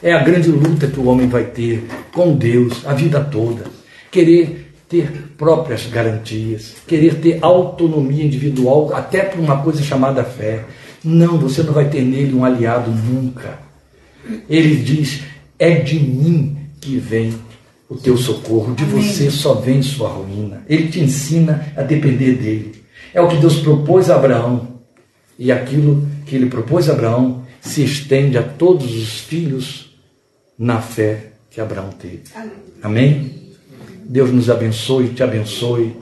É a grande luta que o homem vai ter com Deus a vida toda. Querer ter próprias garantias, querer ter autonomia individual, até por uma coisa chamada fé. Não, você não vai ter nele um aliado nunca. Ele diz: É de mim que vem o teu socorro, de você só vem sua ruína. Ele te ensina a depender dele. É o que Deus propôs a Abraão. E aquilo que ele propôs a Abraão se estende a todos os filhos na fé que Abraão teve. Amém? Deus nos abençoe, te abençoe.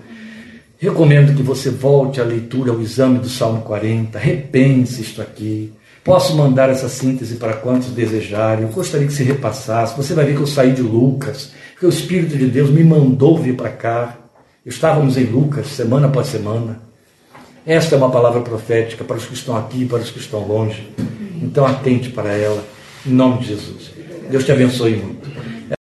Recomendo que você volte à leitura, ao exame do Salmo 40, repense isto aqui. Posso mandar essa síntese para quantos desejarem. Eu gostaria que se repassasse. Você vai ver que eu saí de Lucas, que o Espírito de Deus me mandou vir para cá. Estávamos em Lucas, semana após semana. Esta é uma palavra profética para os que estão aqui e para os que estão longe. Então atente para ela, em nome de Jesus. Deus te abençoe muito.